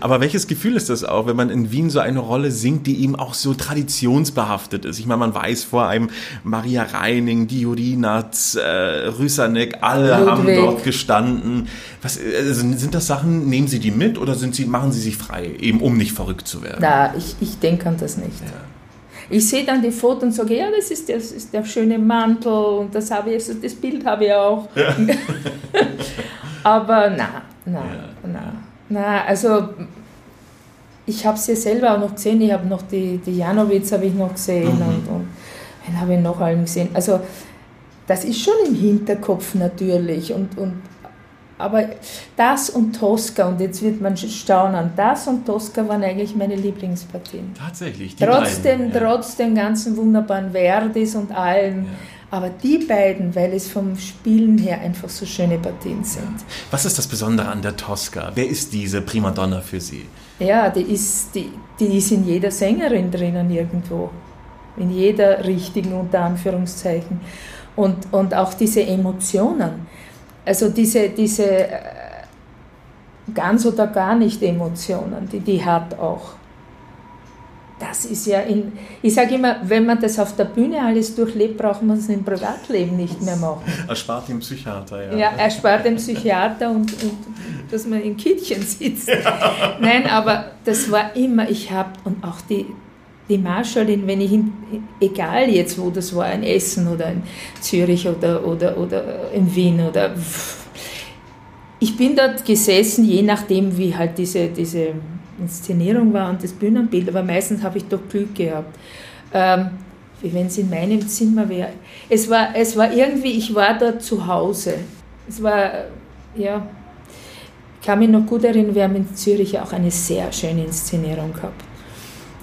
Aber welches Gefühl ist das auch, wenn man in Wien so eine Rolle singt, die ihm auch so traditionsbehaftet ist? Ich meine, man weiß vor einem Maria Reining, Diorinatz, äh, Rüsanek, alle Ludwig. haben dort gestanden. Was, also sind das Sachen, nehmen Sie die mit oder sind Sie, machen Sie sich frei, eben um nicht verrückt zu werden? Na, ich, ich denke an das nicht. Ja. Ich sehe dann die Fotos und sage, ja, das ist, der, das ist der schöne Mantel und das, habe ich, das Bild habe ich auch. Ja. [LAUGHS] Aber na, na, ja. na. Na, also ich habe sie selber auch noch gesehen. Ich habe noch die, die Janowitz habe ich noch gesehen mhm. und, und wen habe ich noch allen gesehen. Also das ist schon im Hinterkopf natürlich. Und, und, aber das und Tosca, und jetzt wird man staunen, das und Tosca waren eigentlich meine Lieblingspartien. Tatsächlich. Die trotzdem, beiden, ja. trotz den ganzen wunderbaren Verdis und allem. Ja. Aber die beiden, weil es vom Spielen her einfach so schöne Partien sind. Was ist das Besondere an der Tosca? Wer ist diese Primadonna für Sie? Ja, die ist, die, die ist in jeder Sängerin drinnen irgendwo. In jeder richtigen, unter Anführungszeichen. Und, und auch diese Emotionen. Also diese, diese äh, ganz oder gar nicht Emotionen, die die hat auch das ist ja in, ich sage immer, wenn man das auf der Bühne alles durchlebt, braucht man es im Privatleben nicht mehr machen. [LAUGHS] Erspart dem Psychiater, ja. Ja, erspart dem Psychiater und, und dass man in Kittchen sitzt. [LAUGHS] Ja. Nein, aber das war immer, ich habe, und auch die, die Marschallin, wenn ich, in, egal jetzt wo das war, in Essen oder in Zürich oder, oder, oder in Wien oder, ich bin dort gesessen, je nachdem, wie halt diese, diese Inszenierung war und das Bühnenbild, aber meistens habe ich doch Glück gehabt. Ähm, wie wenn es in meinem Zimmer wäre. Es war, es war irgendwie, ich war dort zu Hause. Es war, ja, ich kann mich noch gut erinnern, wir haben in Zürich auch eine sehr schöne Inszenierung gehabt.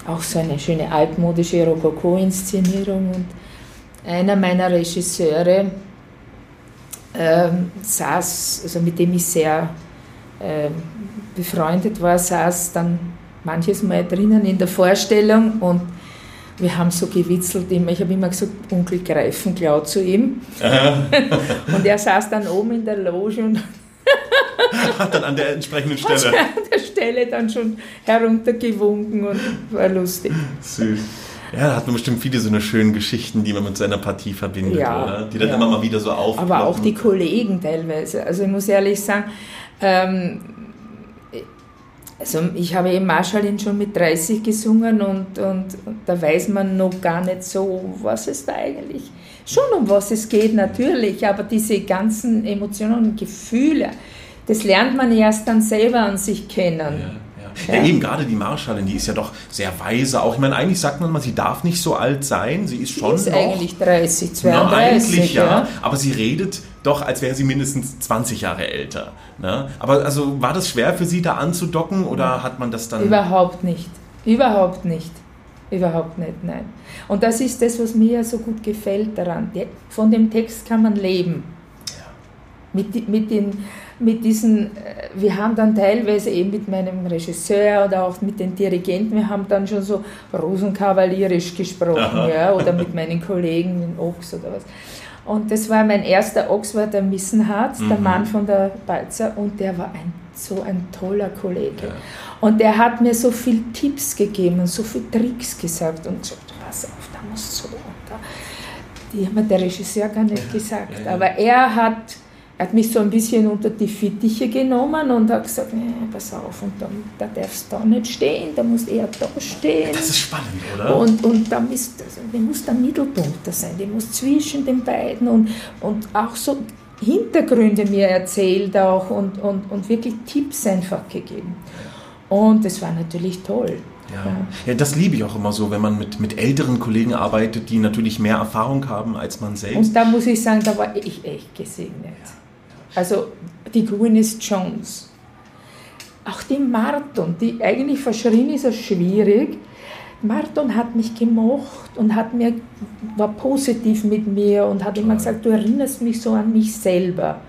Auch so eine schöne altmodische Rokoko-Inszenierung. Und einer meiner Regisseure ähm, saß, also mit dem ich sehr äh, befreundet war, saß dann manches Mal drinnen in der Vorstellung und wir haben so gewitzelt immer. Ich habe immer gesagt, Onkel Greifen klaut zu ihm. [LAUGHS] und er saß dann oben in der Loge und [LAUGHS] hat dann an der entsprechenden Stelle. Hat an der Stelle dann schon heruntergewunken und war lustig. Süß. Ja, da hat man bestimmt viele so eine schönen Geschichten, die man mit seiner Partie verbindet, ja, oder? Die dann ja. immer mal wieder so aufploppen. Aber auch die Kollegen teilweise. Also ich muss ehrlich sagen, ähm, also ich habe eben Marschallin schon mit 30 gesungen und, und, und, da weiß man noch gar nicht so, was es da eigentlich, schon um was es geht natürlich, aber diese ganzen Emotionen und Gefühle, das lernt man erst dann selber an sich kennen. Ja. Ja, ja, eben gerade die Marschallin, die ist ja doch sehr weise auch. Ich meine, eigentlich sagt man mal, sie darf nicht so alt sein. Sie ist schon sie ist noch, eigentlich 30, 32. Na, eigentlich ja, ja, aber sie redet doch, als wäre sie mindestens 20 Jahre älter. Ne? Aber also war das schwer für Sie da anzudocken oder hat man das dann... Überhaupt nicht. Überhaupt nicht. Überhaupt nicht, nein. Und das ist das, was mir so gut gefällt daran. Von dem Text kann man leben. mit, mit, den, mit diesen, äh, wir haben dann teilweise eben mit meinem Regisseur oder auch mit den Dirigenten, wir haben dann schon so rosenkavalierisch gesprochen, ja, oder mit meinen Kollegen in Ochs oder was. Und das war mein erster Ochs, war der Missenhardt, mhm. der Mann von der Balzer, und der war ein, so ein toller Kollege. Ja. Und der hat mir so viele Tipps gegeben und so viele Tricks gesagt und so, pass auf, da muss so. Und da. Die hat mir der Regisseur gar nicht ja, gesagt, aber er hat hat mich so ein bisschen unter die Fittiche genommen und hat gesagt, nee, pass auf, und dann, da darfst du da nicht stehen, da musst eher da stehen. Das ist spannend, oder? Und, und da muss, also, muss der Mittelpunkt da sein, die muss zwischen den beiden und, und auch so Hintergründe mir erzählt auch und, und, und wirklich Tipps einfach gegeben. Und das war natürlich toll. Ja. ja, das liebe ich auch immer so, wenn man mit, mit älteren Kollegen arbeitet, die natürlich mehr Erfahrung haben als man selbst. Und da muss ich sagen, da war ich echt gesegnet. Ja. Also die Gwyneth Jones. Auch die Marton, die eigentlich verschrien ist, ist schwierig. Marton hat mich gemocht und hat mir, war positiv mit mir und hat Toll. immer gesagt, du erinnerst mich so an mich selber.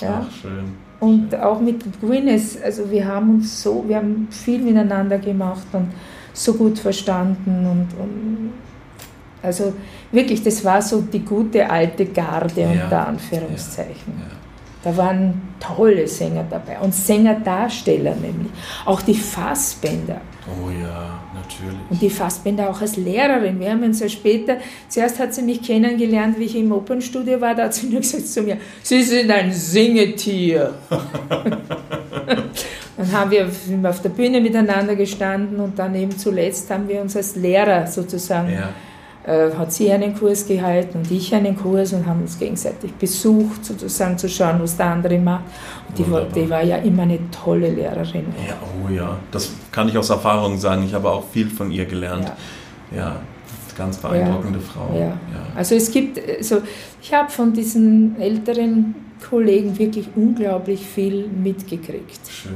Ja? Ach, schön. Und auch mit Gwyneth, also wir haben uns so, wir haben viel miteinander gemacht und so gut verstanden und, und also wirklich, das war so die gute alte Garde ja. unter Anführungszeichen. Ja. Ja. Da waren tolle Sänger dabei und Sängerdarsteller nämlich. Auch die Fassbänder. Oh ja, natürlich. Und die Fassbänder auch als Lehrerin. Wir haben uns ja später, zuerst hat sie mich kennengelernt, wie ich im Opernstudio war, da hat sie nur gesagt zu mir, Sie sind ein Singetier. [LAUGHS] dann haben wir auf der Bühne miteinander gestanden und dann eben zuletzt haben wir uns als Lehrer sozusagen ja äh, hat sie einen Kurs gehalten und ich einen Kurs und haben uns gegenseitig besucht, sozusagen zu schauen, was der andere macht. Und die war, die war, ja immer eine tolle Lehrerin. Ja, oh ja, das kann ich aus Erfahrung sagen. Ich habe auch viel von ihr gelernt. Ja, ja ganz beeindruckende ja, Frau. Ja. Also es gibt, also ich habe von diesen älteren Kollegen wirklich unglaublich viel mitgekriegt. Schön.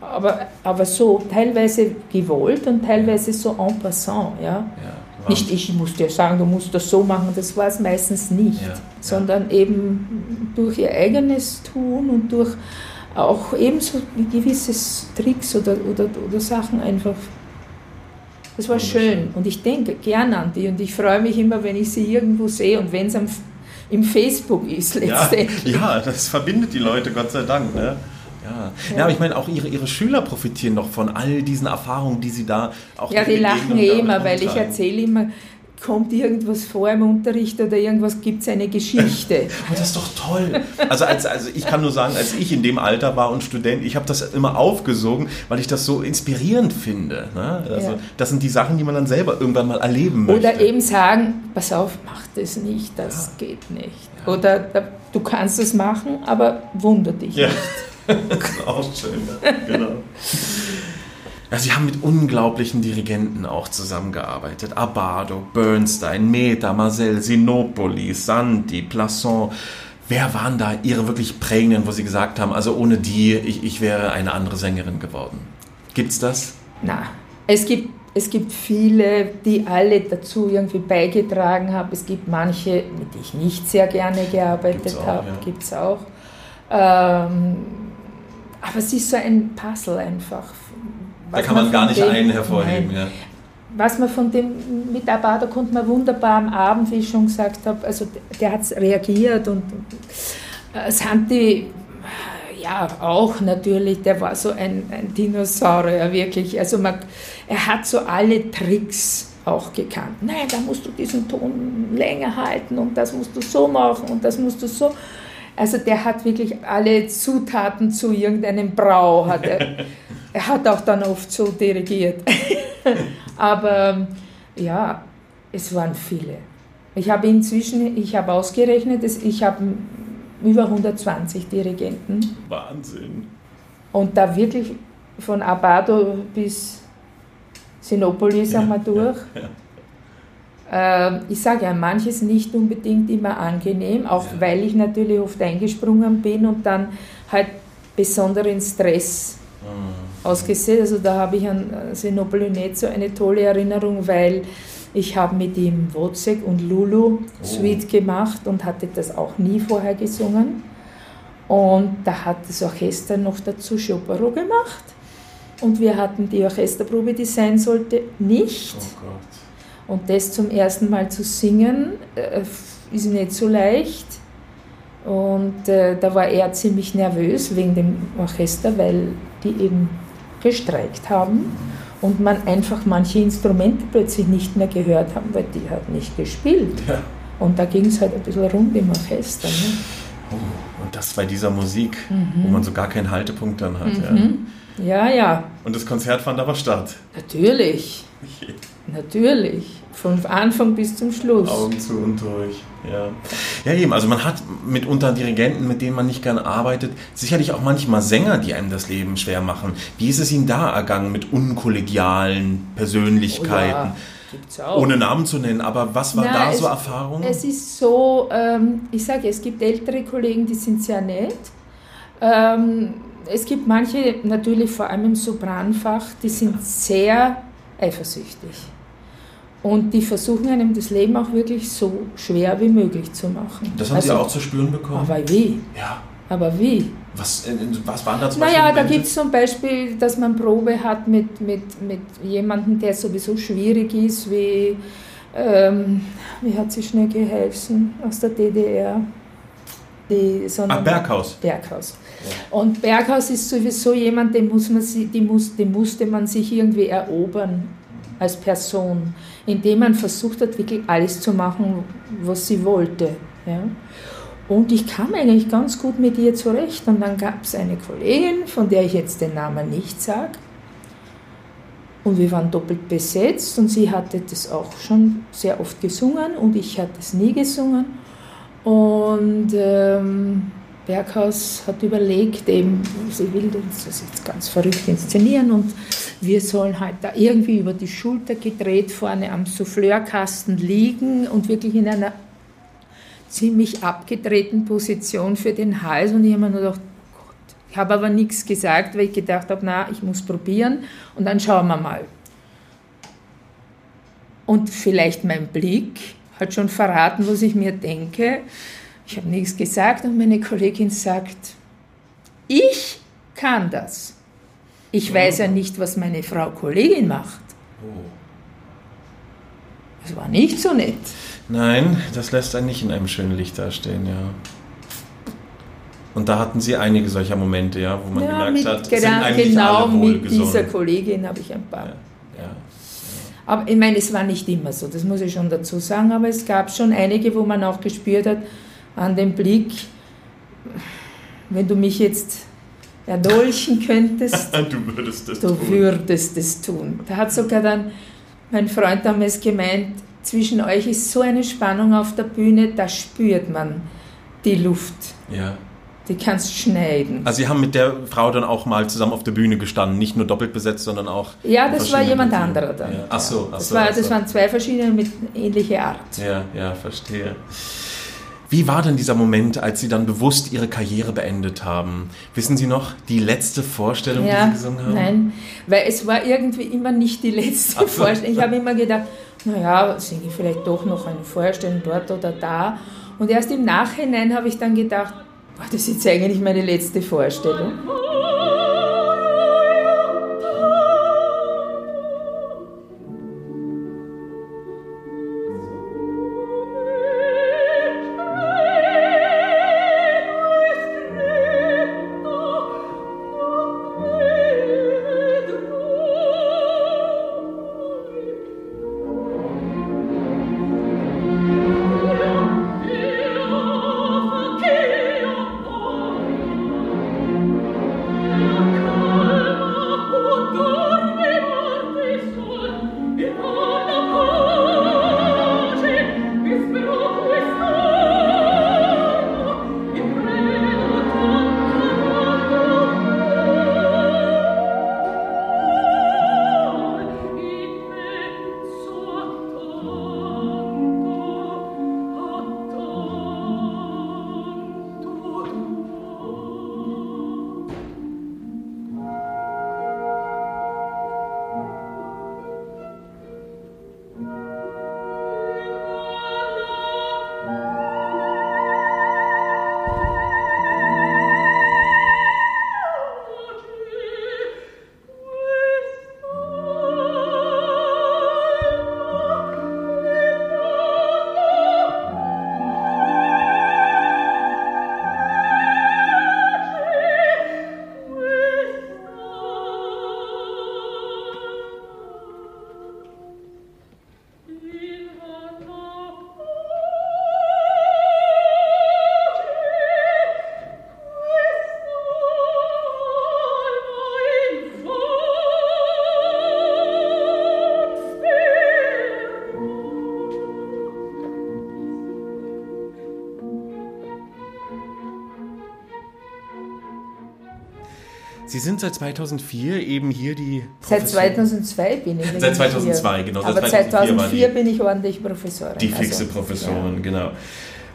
Aber, aber so teilweise gewollt und teilweise so en passant, ja. ja. Nicht ich muss dir sagen, du musst das so machen, das war es meistens nicht, ja, sondern ja. eben durch ihr eigenes Tun und durch auch ebenso gewisse Tricks oder, oder, oder Sachen einfach. Das war schön und ich denke gern an die und ich freue mich immer, wenn ich sie irgendwo sehe und wenn es im Facebook ist letztendlich. Ja, ja, das verbindet die Leute, Gott sei Dank. Ne? Ja. ja. ja, aber ich meine, auch ihre, ihre Schüler profitieren doch von all diesen Erfahrungen, die sie da auch Ja, die lachen eh immer, weil ich erzähle immer, kommt irgendwas vor im Unterricht oder irgendwas, gibt es eine Geschichte. Aber [LAUGHS] das ist doch toll. Also, als, also ich kann nur sagen, als ich in dem Alter war und Student, ich habe das immer aufgesogen, weil ich das so inspirierend finde. Ne? Also, ja. Das sind die Sachen, die man dann selber irgendwann mal erleben möchte. Oder eben sagen, pass auf, mach das nicht, das ja. geht nicht. Ja. Oder du kannst es machen, aber wunder dich nicht. [LAUGHS] [LAUGHS] auch schön, ja. genau. Ja, sie haben mit unglaublichen Dirigenten auch zusammengearbeitet. Abado, Bernstein, Meta, Marcel, Sinopoli, Santi, Plasson. Wer waren da ihre wirklich prägenden, wo sie gesagt haben, also ohne die, ich, ich wäre eine andere Sängerin geworden? Gibt's das? Na, es gibt, es gibt viele, die alle dazu irgendwie beigetragen haben. Es gibt manche, mit denen ich nicht sehr gerne gearbeitet habe, ja. gibt es auch. Ähm, aber es ist so ein Puzzle einfach. Da kann man, man gar nicht einen hervorheben, ja. Was man von dem Mitarbeiter konnte man wunderbar am Abend, wie ich schon gesagt habe, also der hat reagiert und äh, Santi, ja, auch natürlich, der war so ein, ein Dinosaurier, wirklich. Also man, er hat so alle Tricks auch gekannt. Nein, da musst du diesen Ton länger halten und das musst du so machen und das musst du so. Also der hat wirklich alle Zutaten zu irgendeinem Brau. Hat er, [LAUGHS] er hat auch dann oft so dirigiert. [LAUGHS] Aber ja, es waren viele. Ich habe inzwischen, ich habe ausgerechnet, ich habe über 120 Dirigenten. Wahnsinn. Und da wirklich von Abado bis Sinopolis ja, einmal durch. Ja, ja. Ähm, ich sage ja, manches nicht unbedingt immer angenehm, auch ja. weil ich natürlich oft eingesprungen bin und dann halt besonderen Stress mhm. ausgesetzt. Also da habe ich an Sinopoli nicht so eine tolle Erinnerung, weil ich habe mit ihm Wozzeck und Lulu oh. Suite gemacht und hatte das auch nie vorher gesungen. Und da hat das Orchester noch dazu Choparo gemacht. Und wir hatten die Orchesterprobe, die sein sollte, nicht. Oh und das zum ersten Mal zu singen, äh, ist nicht so leicht. Und äh, da war er ziemlich nervös wegen dem Orchester, weil die eben gestreikt haben und man einfach manche Instrumente plötzlich nicht mehr gehört haben, weil die hat nicht gespielt. Ja. Und da ging es halt ein bisschen rund im Orchester. Ne? Oh, und das bei dieser Musik, mhm. wo man so gar keinen Haltepunkt dann hat. Mhm. Ja. ja, ja. Und das Konzert fand aber statt. Natürlich. [LAUGHS] Natürlich. Von Anfang bis zum Schluss. Augen zu und durch. Ja. ja, eben. Also man hat mitunter Dirigenten, mit denen man nicht gern arbeitet. Sicherlich auch manchmal Sänger, die einem das Leben schwer machen. Wie ist es Ihnen da ergangen mit unkollegialen Persönlichkeiten? Oh ja. Ohne Namen zu nennen, aber was war Na, da so Erfahrung? Es ist so, ähm, ich sage, es gibt ältere Kollegen, die sind sehr nett. Ähm, es gibt manche, natürlich vor allem im Sopranfach, die sind sehr eifersüchtig. Und die versuchen einem das Leben auch wirklich so schwer wie möglich zu machen. Das haben also, Sie auch zu spüren bekommen? Aber wie? Ja. Aber wie? Was, was waren da zum Beispiel? Naja, da gibt es zum Beispiel, dass man Probe hat mit, mit, mit jemandem, der sowieso schwierig ist, wie, ähm, wie hat sie schnell geheißen aus der DDR? Die, ah, Berghaus. Berghaus. Ja. Und Berghaus ist sowieso jemand, den, muss man, die muss, den musste man sich irgendwie erobern als Person, indem man versucht hat, wirklich alles zu machen, was sie wollte. Ja. Und ich kam eigentlich ganz gut mit ihr zurecht. Und dann gab es eine Kollegin, von der ich jetzt den Namen nicht sage. Und wir waren doppelt besetzt und sie hatte das auch schon sehr oft gesungen und ich hatte es nie gesungen. Und ähm, Berghaus hat überlegt, eben, sie will uns das jetzt ganz verrückt inszenieren und wir sollen halt da irgendwie über die Schulter gedreht vorne am Souffleurkasten liegen und wirklich in einer ziemlich abgedrehten Position für den Hals und ich habe mir nur gedacht, Gott, ich habe aber nichts gesagt, weil ich gedacht habe, na, ich muss probieren und dann schauen wir mal. Und vielleicht mein Blick hat schon verraten, was ich mir denke. Ich habe nichts gesagt und meine Kollegin sagt, ich kann das. Ich weiß ja nicht, was meine Frau Kollegin macht. Oh. Das war nicht so nett. Nein, das lässt einen nicht in einem schönen Licht dastehen, ja. Und da hatten Sie einige solcher Momente, ja, wo man ja, gemerkt hat, sind eigentlich genau alle mit dieser Kollegin habe ich ein paar. Ja, ja, aber ich meine, es war nicht immer so, das muss ich schon dazu sagen, aber es gab schon einige, wo man auch gespürt hat, an dem Blick, wenn du mich jetzt erdolchen könntest, [LAUGHS] du würdest es tun. würdest es tun. Da hat sogar dann mein Freund damals gemeint, zwischen euch ist so eine Spannung auf der Bühne, da spürt man die Luft. Ja. Die kannst schneiden. Also Sie haben mit der Frau dann auch mal zusammen auf der Bühne gestanden, nicht nur doppelt besetzt, sondern auch. Ja, das war jemand anderer dann. Ja. Ach so, ach das, so, war, ach so. das waren zwei verschiedene mit ähnlicher Art. Ja, ja, verstehe. Wie war denn dieser Moment, als Sie dann bewusst Ihre Karriere beendet haben? Wissen Sie noch die letzte Vorstellung, ja, die Sie gesungen haben? Nein, weil es war irgendwie immer nicht die letzte Vorstellung. Ich habe immer gedacht, naja, singe ich vielleicht doch noch eine Vorstellung dort oder da. Und erst im Nachhinein habe ich dann gedacht, boah, das ist jetzt eigentlich meine letzte Vorstellung. Sind seit 2004 eben hier die Seit 2002 bin ich. Seit 2002, hier. genau. Aber seit 2004, bin ich ordentlich Professorin. Die fixe also, Professorin, ja. genau.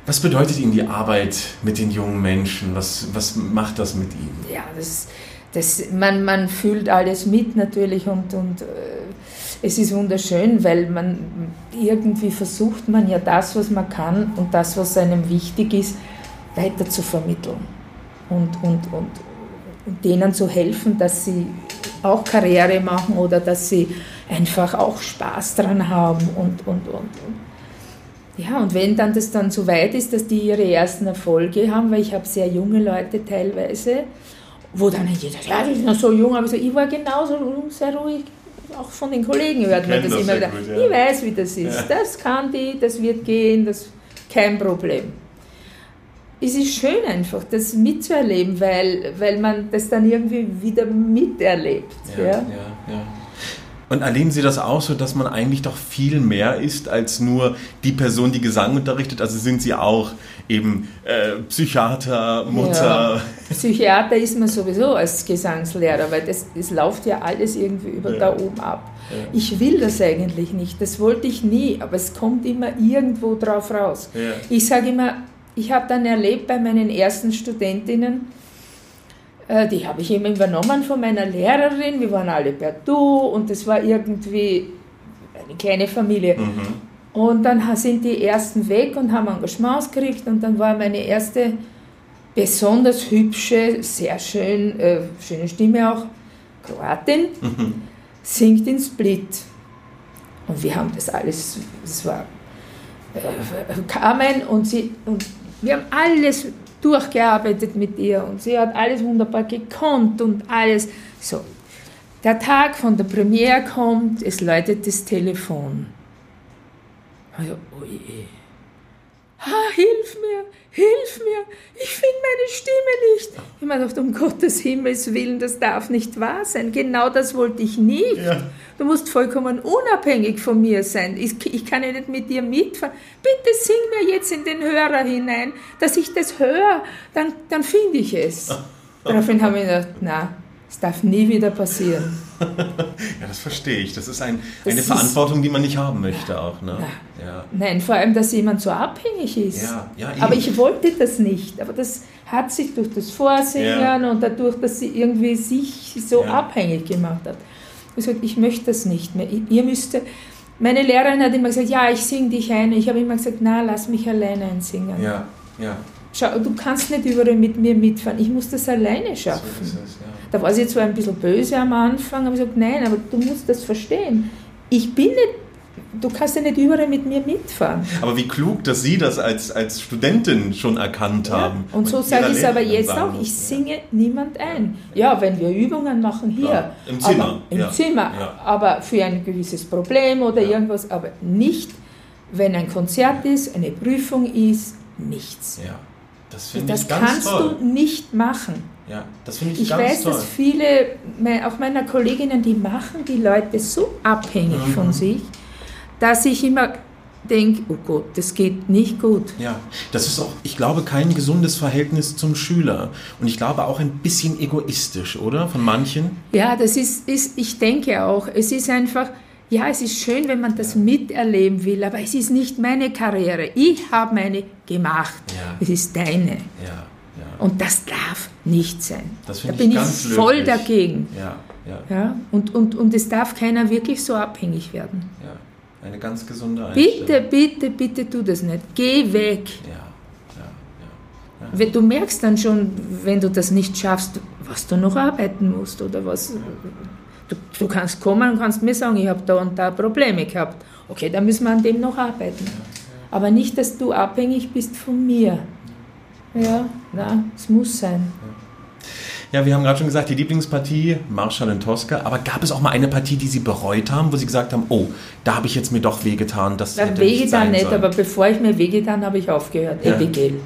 Was bedeutet Ihnen die Arbeit mit den jungen Menschen? Was, was macht das mit Ihnen? Ja, das, das, man, man fühlt alles mit natürlich und, und äh, es ist wunderschön, weil man irgendwie versucht man ja das, was man kann und das, was einem wichtig ist, weiter zu vermitteln und, und, und, und denen zu helfen, dass sie auch Karriere machen oder dass sie einfach auch Spaß dran haben und, und, und, und ja, und wenn dann das dann so weit ist, dass die ihre ersten Erfolge haben, weil ich habe sehr junge Leute teilweise, wo dann jeder sagt, ja, die sind noch so jung, aber so, ich war genauso sehr ruhig. Auch von den Kollegen hört man das, das immer wieder. Gut, ja. Ich weiß, wie das ist. Ja. Das kann die, das wird gehen, das kein Problem. Es ist schön einfach, das mitzuerleben, weil, weil man das dann irgendwie wieder miterlebt. Ja, ja, ja. ja. Und erleben Sie das auch so, dass man eigentlich doch viel mehr ist als nur die Person, die Gesang unterrichtet? Also sind Sie auch eben äh, Psychiater, Mutter? Ja. Psychiater ist man sowieso als Gesangslehrer, weil das, das läuft ja alles irgendwie über ja. da oben ab. Ja. Ich will das eigentlich nicht, das wollte ich nie, aber es kommt immer irgendwo drauf raus. Ich sage immer, ich habe dann erlebt bei meinen ersten Studentinnen, äh, die habe ich eben übernommen von meiner Lehrerin. Wir waren alle per Du und es war irgendwie eine kleine Familie. Mhm. Und dann sind die ersten weg und haben Engagements gekriegt und dann war meine erste besonders hübsche, sehr schön, äh, schöne Stimme auch, Kroatin, mhm. singt in Split. Und wir haben das alles, das war äh, Carmen und sie, und wir haben alles durchgearbeitet mit ihr und sie hat alles wunderbar gekonnt und alles. So, der Tag von der Premiere kommt, es läutet das Telefon. Also, oh je. Ah, hilf mir, hilf mir, ich finde meine Stimme nicht. Ich gedacht, um Gottes Himmels Willen, das darf nicht wahr sein. Genau das wollte ich nicht. Ja. Du musst vollkommen unabhängig von mir sein. Ich, ich kann ja nicht mit dir mitfahren. Bitte sing mir jetzt in den Hörer hinein, dass ich das höre, dann, dann finde ich es. [LAUGHS] Daraufhin habe ich gedacht, na, es darf nie wieder passieren. [LAUGHS] ja, das verstehe ich. Das ist ein, das eine ist, Verantwortung, die man nicht haben möchte ja, auch. Ne? Ja. Nein, vor allem, dass jemand so abhängig ist. Ja, ja, aber ich wollte das nicht. Aber das hat sich durch das Vorsingen und dadurch, dass sie irgendwie sich so abhängig gemacht hat. Ich gesagt, ich möchte das nicht mehr. Ihr müsst. Meine Lehrerin hat immer gesagt, ja, ich singe dich ein. Ich habe immer gesagt, na, lass mich alleine einsingen. Ja, ja. Schau, du kannst nicht überall mit mir mitfahren. Ich muss das alleine schaffen. So es, ja. Da war sie zwar ein bisschen böse am Anfang, aber ich gesagt, nein, aber du musst das verstehen. Ich bin nicht du kannst ja nicht überall mit mir mitfahren. Aber wie klug, dass Sie das als, als Studentin schon erkannt ja. haben. Und, und so sage ich es aber jetzt auch, ich singe ja. niemand ein. Ja, wenn wir Übungen machen hier. Ja, Im Zimmer. Im Zimmer, aber für ein gewisses Problem oder irgendwas, aber nicht, wenn ein Konzert ist, eine Prüfung ist, nichts. Ja. Das ganz kannst toll. du nicht machen. Ja, das finde ich, ich ganz weiß, toll. dass viele, auch meiner Kolleginnen, die machen die Leute so abhängig mhm. von sich, dass ich immer denke, oh Gott, das geht nicht gut. Ja, das ist auch, ich glaube, kein gesundes Verhältnis zum Schüler. Und ich glaube auch ein bisschen egoistisch, oder? Von manchen? Ja, das ist, ist ich denke auch, es ist einfach, ja, es ist schön, wenn man das miterleben will, aber es ist nicht meine Karriere. Ich habe meine gemacht. Ja. Es ist deine. Ja, ja. Und das darf nicht sein. Das da bin ich, ich voll löblich. dagegen. Ja, ja. Ja? Und, und, und es darf keiner wirklich so abhängig werden. Ja. Eine ganz gesunde Einstellung. Bitte, bitte, bitte tu das nicht. Geh weg. Ja, ja, ja. ja. Du merkst dann schon, wenn du das nicht schaffst, was du noch arbeiten musst oder was. Du, du kannst kommen und kannst mir sagen, ich habe da und da Probleme gehabt. Okay, dann müssen wir an dem noch arbeiten. Aber nicht, dass du abhängig bist von mir. Ja, na, es muss sein. Ja, wir haben gerade schon gesagt, die Lieblingspartie Marschall in Tosca, aber gab es auch mal eine Partie, die Sie bereut haben, wo Sie gesagt haben, oh, da habe ich jetzt mir doch wehgetan, das hätte wehgetan nicht, nicht aber bevor ich mir wehgetan habe, ich aufgehört. Ja. Abigail.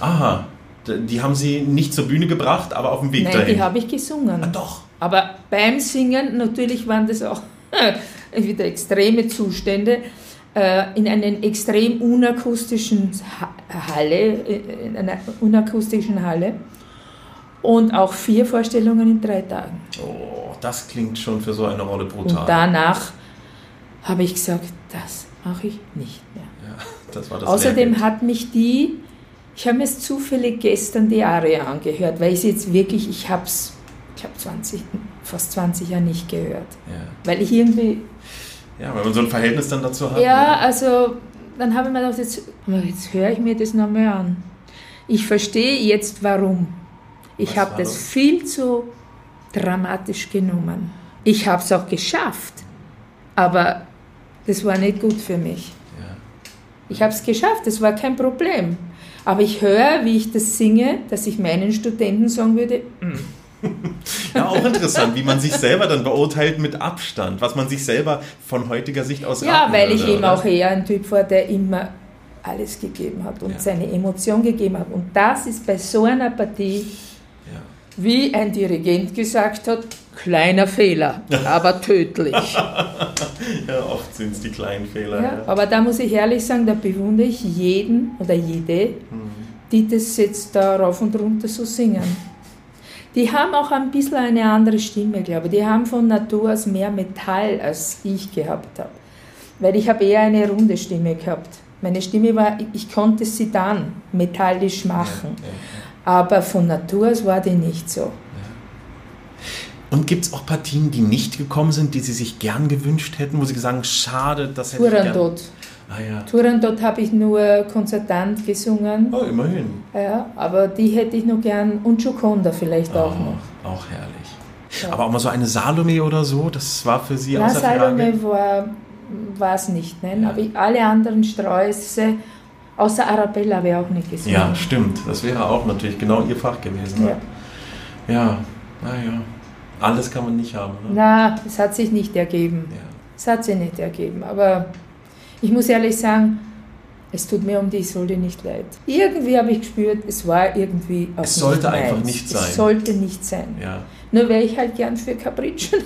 Aha, die haben Sie nicht zur Bühne gebracht, aber auf dem Weg Nein, dahin. Nein, die habe ich gesungen. Ah, doch. Aber beim Singen, natürlich waren das auch [LAUGHS] wieder extreme Zustände, äh, in einer extrem unakustischen Halle, in einer unakustischen Halle. und auch vier Vorstellungen in drei Tagen. Oh, das klingt schon für so eine Rolle brutal. Und danach habe ich gesagt, das mache ich nicht mehr. ja, das war das Außerdem Lehrgeld. hat mich die, ich habe mir jetzt zufällig gestern die Aria angehört, weil ich jetzt wirklich, ich habe es, ich habe 20, fast 20 Jahre nicht gehört. Ja. Weil ich irgendwie, ja, weil man so ein Verhältnis dann dazu hat. ja, ne? also dann habe ich mir gedacht, jetzt, jetzt höre ich mir das nochmal an. Ich verstehe jetzt warum. Ich Was habe das los? viel zu dramatisch genommen. Ich habe es auch geschafft, aber das war nicht gut für mich. Ja. Ich habe es geschafft, das war kein Problem. Aber ich höre, wie ich das singe, dass ich meinen Studenten sagen würde, "Mm, ja, auch interessant, wie man sich selber dann beurteilt mit Abstand, was man sich selber von heutiger Sicht aus ja, weil ich würde, eben oder? auch eher ein Typ war, der immer alles gegeben hat und Ja. seine Emotion gegeben hat. Und das ist bei so einer Partie, Ja. wie ein Dirigent gesagt hat, kleiner Fehler, [LAUGHS] aber tödlich. ja, oft sind es die kleinen Fehler. Ja, aber da muss ich ehrlich sagen, da bewundere ich jeden oder jede, die das jetzt da rauf und runter so singen. Die haben auch ein bisschen eine andere Stimme, glaube ich. Die haben von Natur aus mehr Metall, als ich gehabt habe. Weil ich habe eher eine runde Stimme gehabt. Meine Stimme war, ich konnte sie dann metallisch machen. Aber von Natur aus war die nicht so. Und gibt es auch Partien, die nicht gekommen sind, die Sie sich gern gewünscht hätten, wo Sie sagen, schade, das hätte ich gern... Turandot. Ah ja. Turandot habe ich nur konzertant gesungen. Oh, immerhin. Ja, aber die hätte ich noch gern und Gioconda vielleicht auch noch. Oh, auch herrlich. Aber auch mal so eine Salome oder so, das war für Sie La außer. Salome war war es nicht, nein. Ja. Aber ich, alle anderen Sträuße, außer Arabella, wäre auch nicht gesungen. Ja, stimmt. Das wäre auch natürlich genau Ihr Fach gewesen. Ja. Ne? Ja, naja. Alles kann man nicht haben. Ne? Na, es hat sich nicht ergeben. Ja. Es hat sich nicht ergeben. Aber ich muss ehrlich sagen, es tut mir um die Isolde nicht leid. Irgendwie habe ich gespürt, es war irgendwie auch Es sollte nicht einfach meins. nicht sein. Es sollte nicht sein. ja. Nur wäre ich halt gern für Capriccio.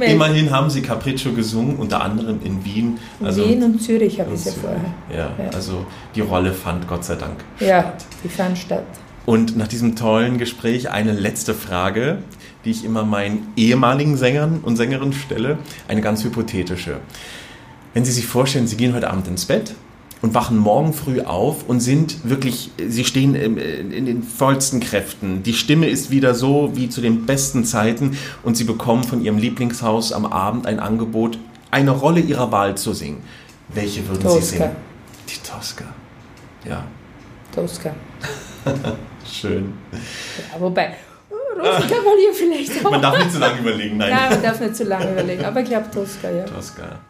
In [LAUGHS] Immerhin haben Sie Capriccio gesungen, unter anderem in Wien. Also Wien und Zürich habe ich ja vorher. Ja, Ja. also die Rolle fand Gott sei Dank Ja, statt. die fand statt. Und nach diesem tollen Gespräch eine letzte Frage, die ich immer meinen ehemaligen Sängern und Sängerinnen stelle, eine ganz hypothetische. Wenn Sie sich vorstellen, Sie gehen heute Abend ins Bett und wachen morgen früh auf und sind wirklich, Sie stehen in den vollsten Kräften. Die Stimme ist wieder so wie zu den besten Zeiten und Sie bekommen von Ihrem Lieblingshaus am Abend ein Angebot, eine Rolle Ihrer Wahl zu singen. Welche würden Sie Tosca. singen? Die Tosca. Ja, Tosca. [LAUGHS] schön. Ja, wobei, oh, Rosenkavalier vielleicht auch. Man darf nicht zu lange überlegen, nein. Nein, man darf nicht zu lange überlegen. Aber ich glaube Tosca, ja. Tosca.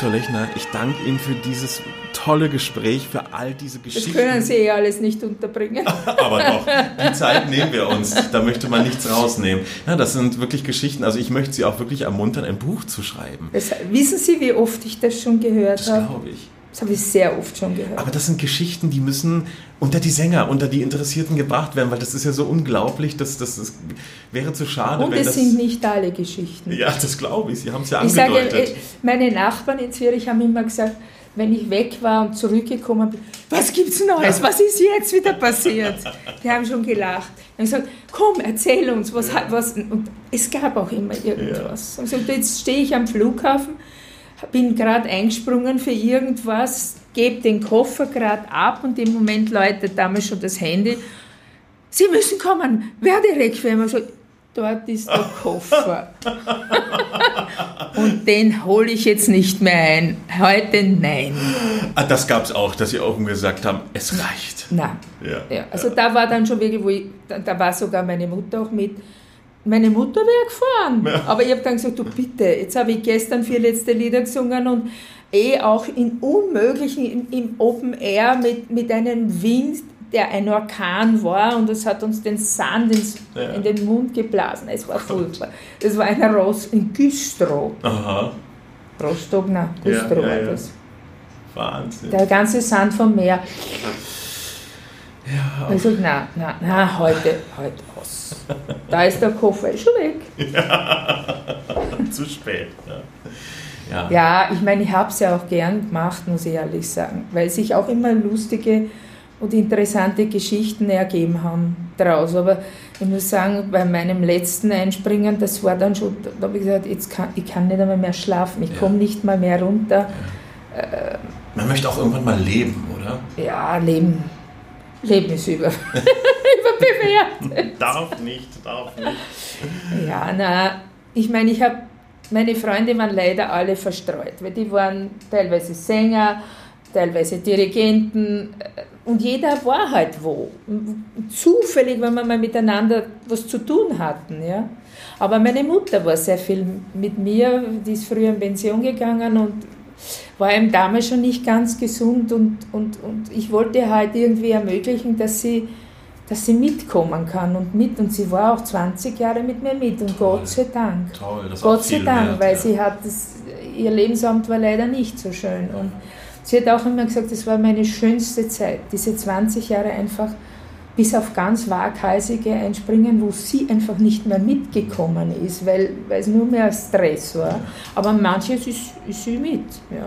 Professor Lechner, ich danke Ihnen für dieses tolle Gespräch, für all diese Das Geschichten. können Sie eh alles nicht unterbringen. [LAUGHS] Aber doch, die [LAUGHS] Zeit nehmen wir uns. Da möchte man nichts rausnehmen. Ja, das sind wirklich Geschichten. Also ich möchte Sie auch wirklich ermuntern, ein Buch zu schreiben. Das, wissen Sie, wie oft ich das schon gehört Das habe? glaube ich. Das habe ich sehr oft schon gehört. Aber das sind Geschichten, die müssen unter die Sänger, unter die Interessierten gebracht werden, weil das ist ja so unglaublich, dass das, das wäre zu schade, Und wenn es das... sind nicht alle Geschichten. ja, das glaube ich. Sie haben es ja Ich sage, angedeutet. äh, meine Nachbarn in Zürich haben immer gesagt, wenn ich weg war und zurückgekommen bin, was gibt's Neues? Was ist jetzt wieder passiert? Die haben schon gelacht. Dann gesagt, komm, erzähl uns, was hat was. Und es gab auch immer irgendwas. Und so, jetzt stehe ich am Flughafen, bin gerade eingesprungen für irgendwas, gebe den Koffer gerade ab und im Moment läutet damals schon das Handy. Sie müssen kommen, werde Requiem. So, dort ist der Koffer. Und den hole ich jetzt nicht mehr ein. Heute nein. Ah, das gab es auch, dass Sie auch gesagt haben, es reicht. Nein. Ja. Ja, also da war dann schon wirklich, wo ich, da war sogar meine Mutter auch mit. Meine Mutter wäre gefahren. Aber ich habe dann gesagt, du bitte, jetzt habe ich gestern vier letzte Lieder gesungen und eh auch in unmöglichen, im, im Open Air mit, mit einem Wind, der ein Orkan war und es hat uns den Sand ins, Ja. in den Mund geblasen. Es war furchtbar. Das war ein Ross in Güstrow. Aha, Ja, Güstrow ja, war ja. das. Wahnsinn. Der ganze Sand vom Meer. Ja, ich sag, na, na, na, heute, heute aus. Da ist der Koffer ist schon weg. [LAUGHS] Zu spät. Ja, ja. Ja, ich meine, ich habe es ja auch gern gemacht, muss ich ehrlich sagen, weil sich auch immer lustige und interessante Geschichten ergeben haben daraus. Aber ich muss sagen, bei meinem letzten Einspringen, das war dann schon, da habe ich gesagt, jetzt kann, ich kann nicht einmal mehr schlafen, ich Ja. komme nicht mal mehr runter. Man möchte auch irgendwann mal leben, oder? Ja, Leben, Über, [LAUGHS] überbewertet. Darf nicht, darf nicht. Ja, na, ich meine, ich habe, meine Freunde waren leider alle verstreut, weil die waren teilweise Sänger, teilweise Dirigenten äh, und jeder war halt wo. Zufällig, wenn wir mal miteinander was zu tun hatten, ja. Aber meine Mutter war sehr viel mit mir, die ist früher in Pension gegangen und war ihm damals schon nicht ganz gesund und, und, und ich wollte halt irgendwie ermöglichen, dass sie, dass sie mitkommen kann und mit und sie war auch 20 Jahre mit mir mit und Toll. Gott sei Dank. Toll, das Gott sei Dank, wert, weil ja. sie hat das, ihr Lebensamt war leider nicht so schön und sie hat auch immer gesagt, das war meine schönste Zeit, diese 20 Jahre einfach bis auf ganz waghalsige Einspringen, wo sie einfach nicht mehr mitgekommen ist, weil, weil es nur mehr Stress war. Aber manches ist, ist sie mit. Ja.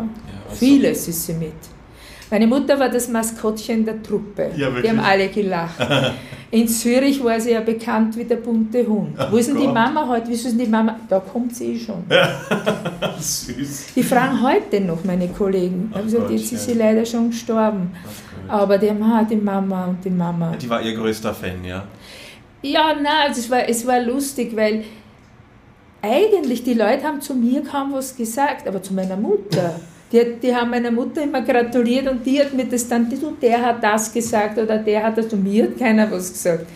also- Vieles ist sie mit. Meine Mutter war das Maskottchen der Truppe. Ja, die haben alle gelacht. [LAUGHS] In Zürich war sie ja bekannt wie der bunte Hund. Wo ist denn die Gott. Mama heute? Wieso ist denn die Mama? Da kommt sie eh schon. [LAUGHS] Süß. Die fragen heute noch meine Kollegen. Ach Also Gott, jetzt ist ja. sie leider schon gestorben. Aber die haben die Mama und die Mama. Die war ihr größter Fan, ja? Ja, nein, also es war, es war lustig, weil eigentlich die Leute haben zu mir kaum was gesagt, aber zu meiner Mutter. Die, hat- die haben meiner Mutter immer gratuliert und die hat mir das dann, du, der hat das gesagt oder der hat das und mir hat keiner was gesagt.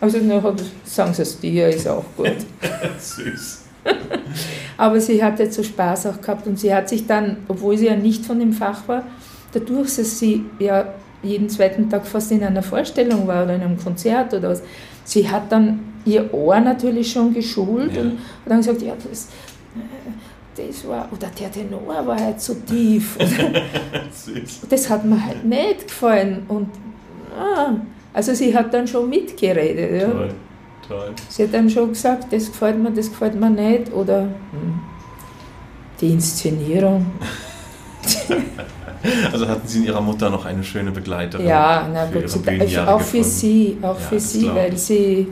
Also nachher sagen sie es dir, ist auch gut. [LAUGHS] [LAUGHS] Süß. Aber sie hatte so Spaß auch gehabt und sie hat sich dann, obwohl sie ja nicht von dem Fach war, dadurch, dass sie ja jeden zweiten Tag fast in einer Vorstellung war oder in einem Konzert oder was, sie hat dann ihr Ohr natürlich schon geschult Ja. und hat dann gesagt, ja, das, äh, das war, oder der Tenor war halt so tief. [LAUGHS] Das hat mir halt nicht gefallen. Und, ah, also sie hat dann schon mitgeredet. Ja. Toll, toll. Sie hat dann schon gesagt, das gefällt mir, das gefällt mir nicht. Oder hm, die Inszenierung. [LAUGHS] [LAUGHS] Also hatten Sie in Ihrer Mutter noch eine schöne Begleiterin? Ja, na für Gott sei Dank. Auch für gefunden? sie, auch Ja, für sie, weil sie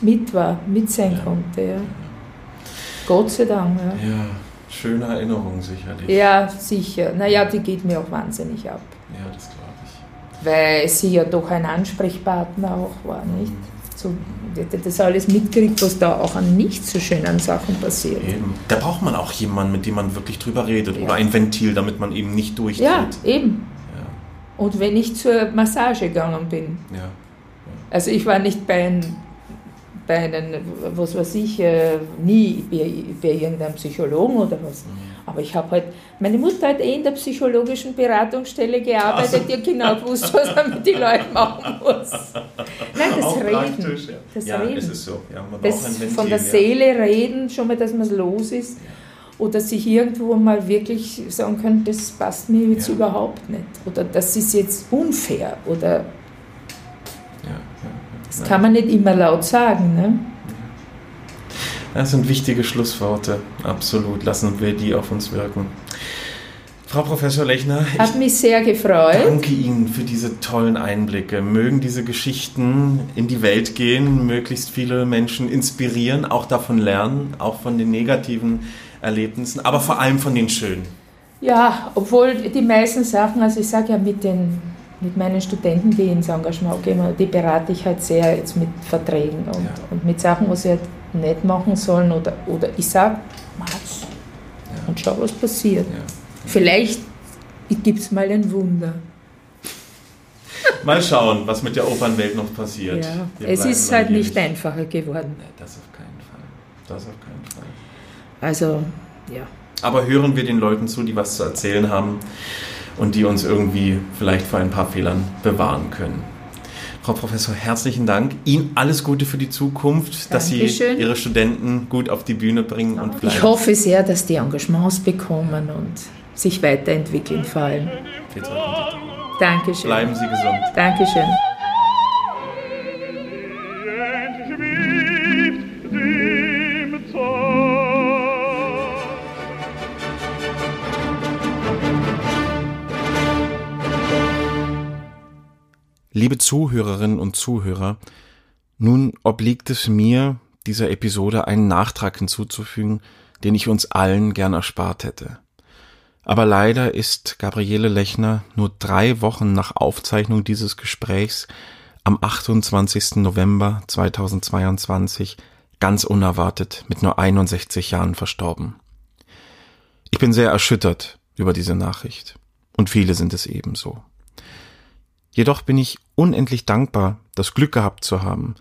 mit war, mit sein Ja. konnte. Ja. Gott sei Dank. Ja. Ja, schöne Erinnerung sicherlich. ja, sicher. Naja, die geht mir auch wahnsinnig ab. Ja, das glaube ich. Weil sie ja doch ein Ansprechpartner auch war, nicht? So, das alles mitkriegt, was da auch an nicht so schönen Sachen passiert. Eben. Da braucht man auch jemanden, mit dem man wirklich drüber redet Ja. oder ein Ventil, damit man eben nicht durchdreht. Ja, eben. Ja, Und wenn ich zur Massage gegangen bin, ja. also ich war nicht bei einem bei einem, was weiß ich, äh, nie bei, bei irgendeinem Psychologen oder was. Aber ich habe halt, meine Mutter hat eh in der psychologischen Beratungsstelle gearbeitet, die hat genau gewusst, was man mit den Leuten machen muss. Nein, das Auch Reden. ja. Das ja, Reden. es ist so. Ja, man Das Ventil, von der ja. Seele reden, schon mal, dass man los ist. Oder sich irgendwo mal wirklich sagen können, das passt mir jetzt überhaupt nicht. Oder das ist jetzt unfair. Oder das kann man nicht immer laut sagen. Ne? Das sind wichtige Schlussworte, absolut. Lassen wir die auf uns wirken. Frau Professor Lechner, ich Hat mich sehr gefreut. danke Ihnen für diese tollen Einblicke. Mögen diese Geschichten in die Welt gehen, möglichst viele Menschen inspirieren, auch davon lernen, auch von den negativen Erlebnissen, aber vor allem von den schönen. Ja, obwohl die meisten Sachen, also ich sage ja mit den mit meinen Studenten, die ins Engagement gehen, die berate ich halt sehr jetzt mit Verträgen und, Ja. und mit Sachen, was sie halt nicht machen sollen oder, oder ich sage, mach's und schau, was passiert. Ja. Vielleicht gibt es mal ein Wunder. Mal schauen, was mit der Opernwelt noch passiert. Ja, es ist halt nicht einfacher geworden. Nee, das auf keinen Fall. Das auf keinen Fall. Also, ja. Aber hören wir den Leuten zu, die was zu erzählen haben und die uns irgendwie vielleicht vor ein paar Fehlern bewahren können. Frau Professor, herzlichen Dank. Ihnen alles Gute für die Zukunft, dass Sie Dankeschön. Ihre Studenten gut auf die Bühne bringen und bleiben. Ich hoffe sehr, dass die Engagements bekommen und sich weiterentwickeln vor allem. Daumen. Dankeschön. Bleiben Sie gesund. Dankeschön. Liebe Zuhörerinnen und Zuhörer, nun obliegt es mir, dieser Episode einen Nachtrag hinzuzufügen, den ich uns allen gern erspart hätte. Aber leider ist Gabriele Lechner nur drei Wochen nach Aufzeichnung dieses Gesprächs am 28. November 2022 ganz unerwartet mit nur 61 Jahren verstorben. Ich bin sehr erschüttert über diese Nachricht. Und viele sind es ebenso. Jedoch bin ich unendlich dankbar, das Glück gehabt zu haben,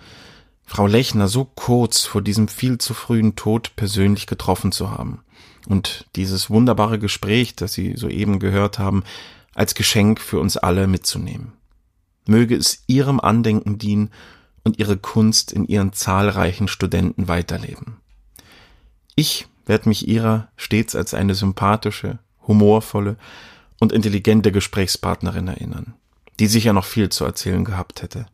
Frau Lechner so kurz vor diesem viel zu frühen Tod persönlich getroffen zu haben und dieses wunderbare Gespräch, das Sie soeben gehört haben, als Geschenk für uns alle mitzunehmen. Möge es Ihrem Andenken dienen und Ihre Kunst in Ihren zahlreichen Studenten weiterleben. Ich werde mich Ihrer stets als eine sympathische, humorvolle und intelligente Gesprächspartnerin erinnern, die sicher noch viel zu erzählen gehabt hätte.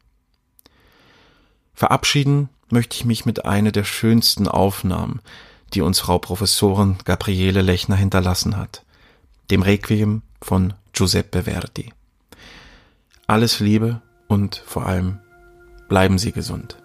Verabschieden möchte ich mich mit einer der schönsten Aufnahmen, die uns Frau Professorin Gabriele Lechner hinterlassen hat, dem Requiem von Giuseppe Verdi. Alles Liebe und vor allem bleiben Sie gesund.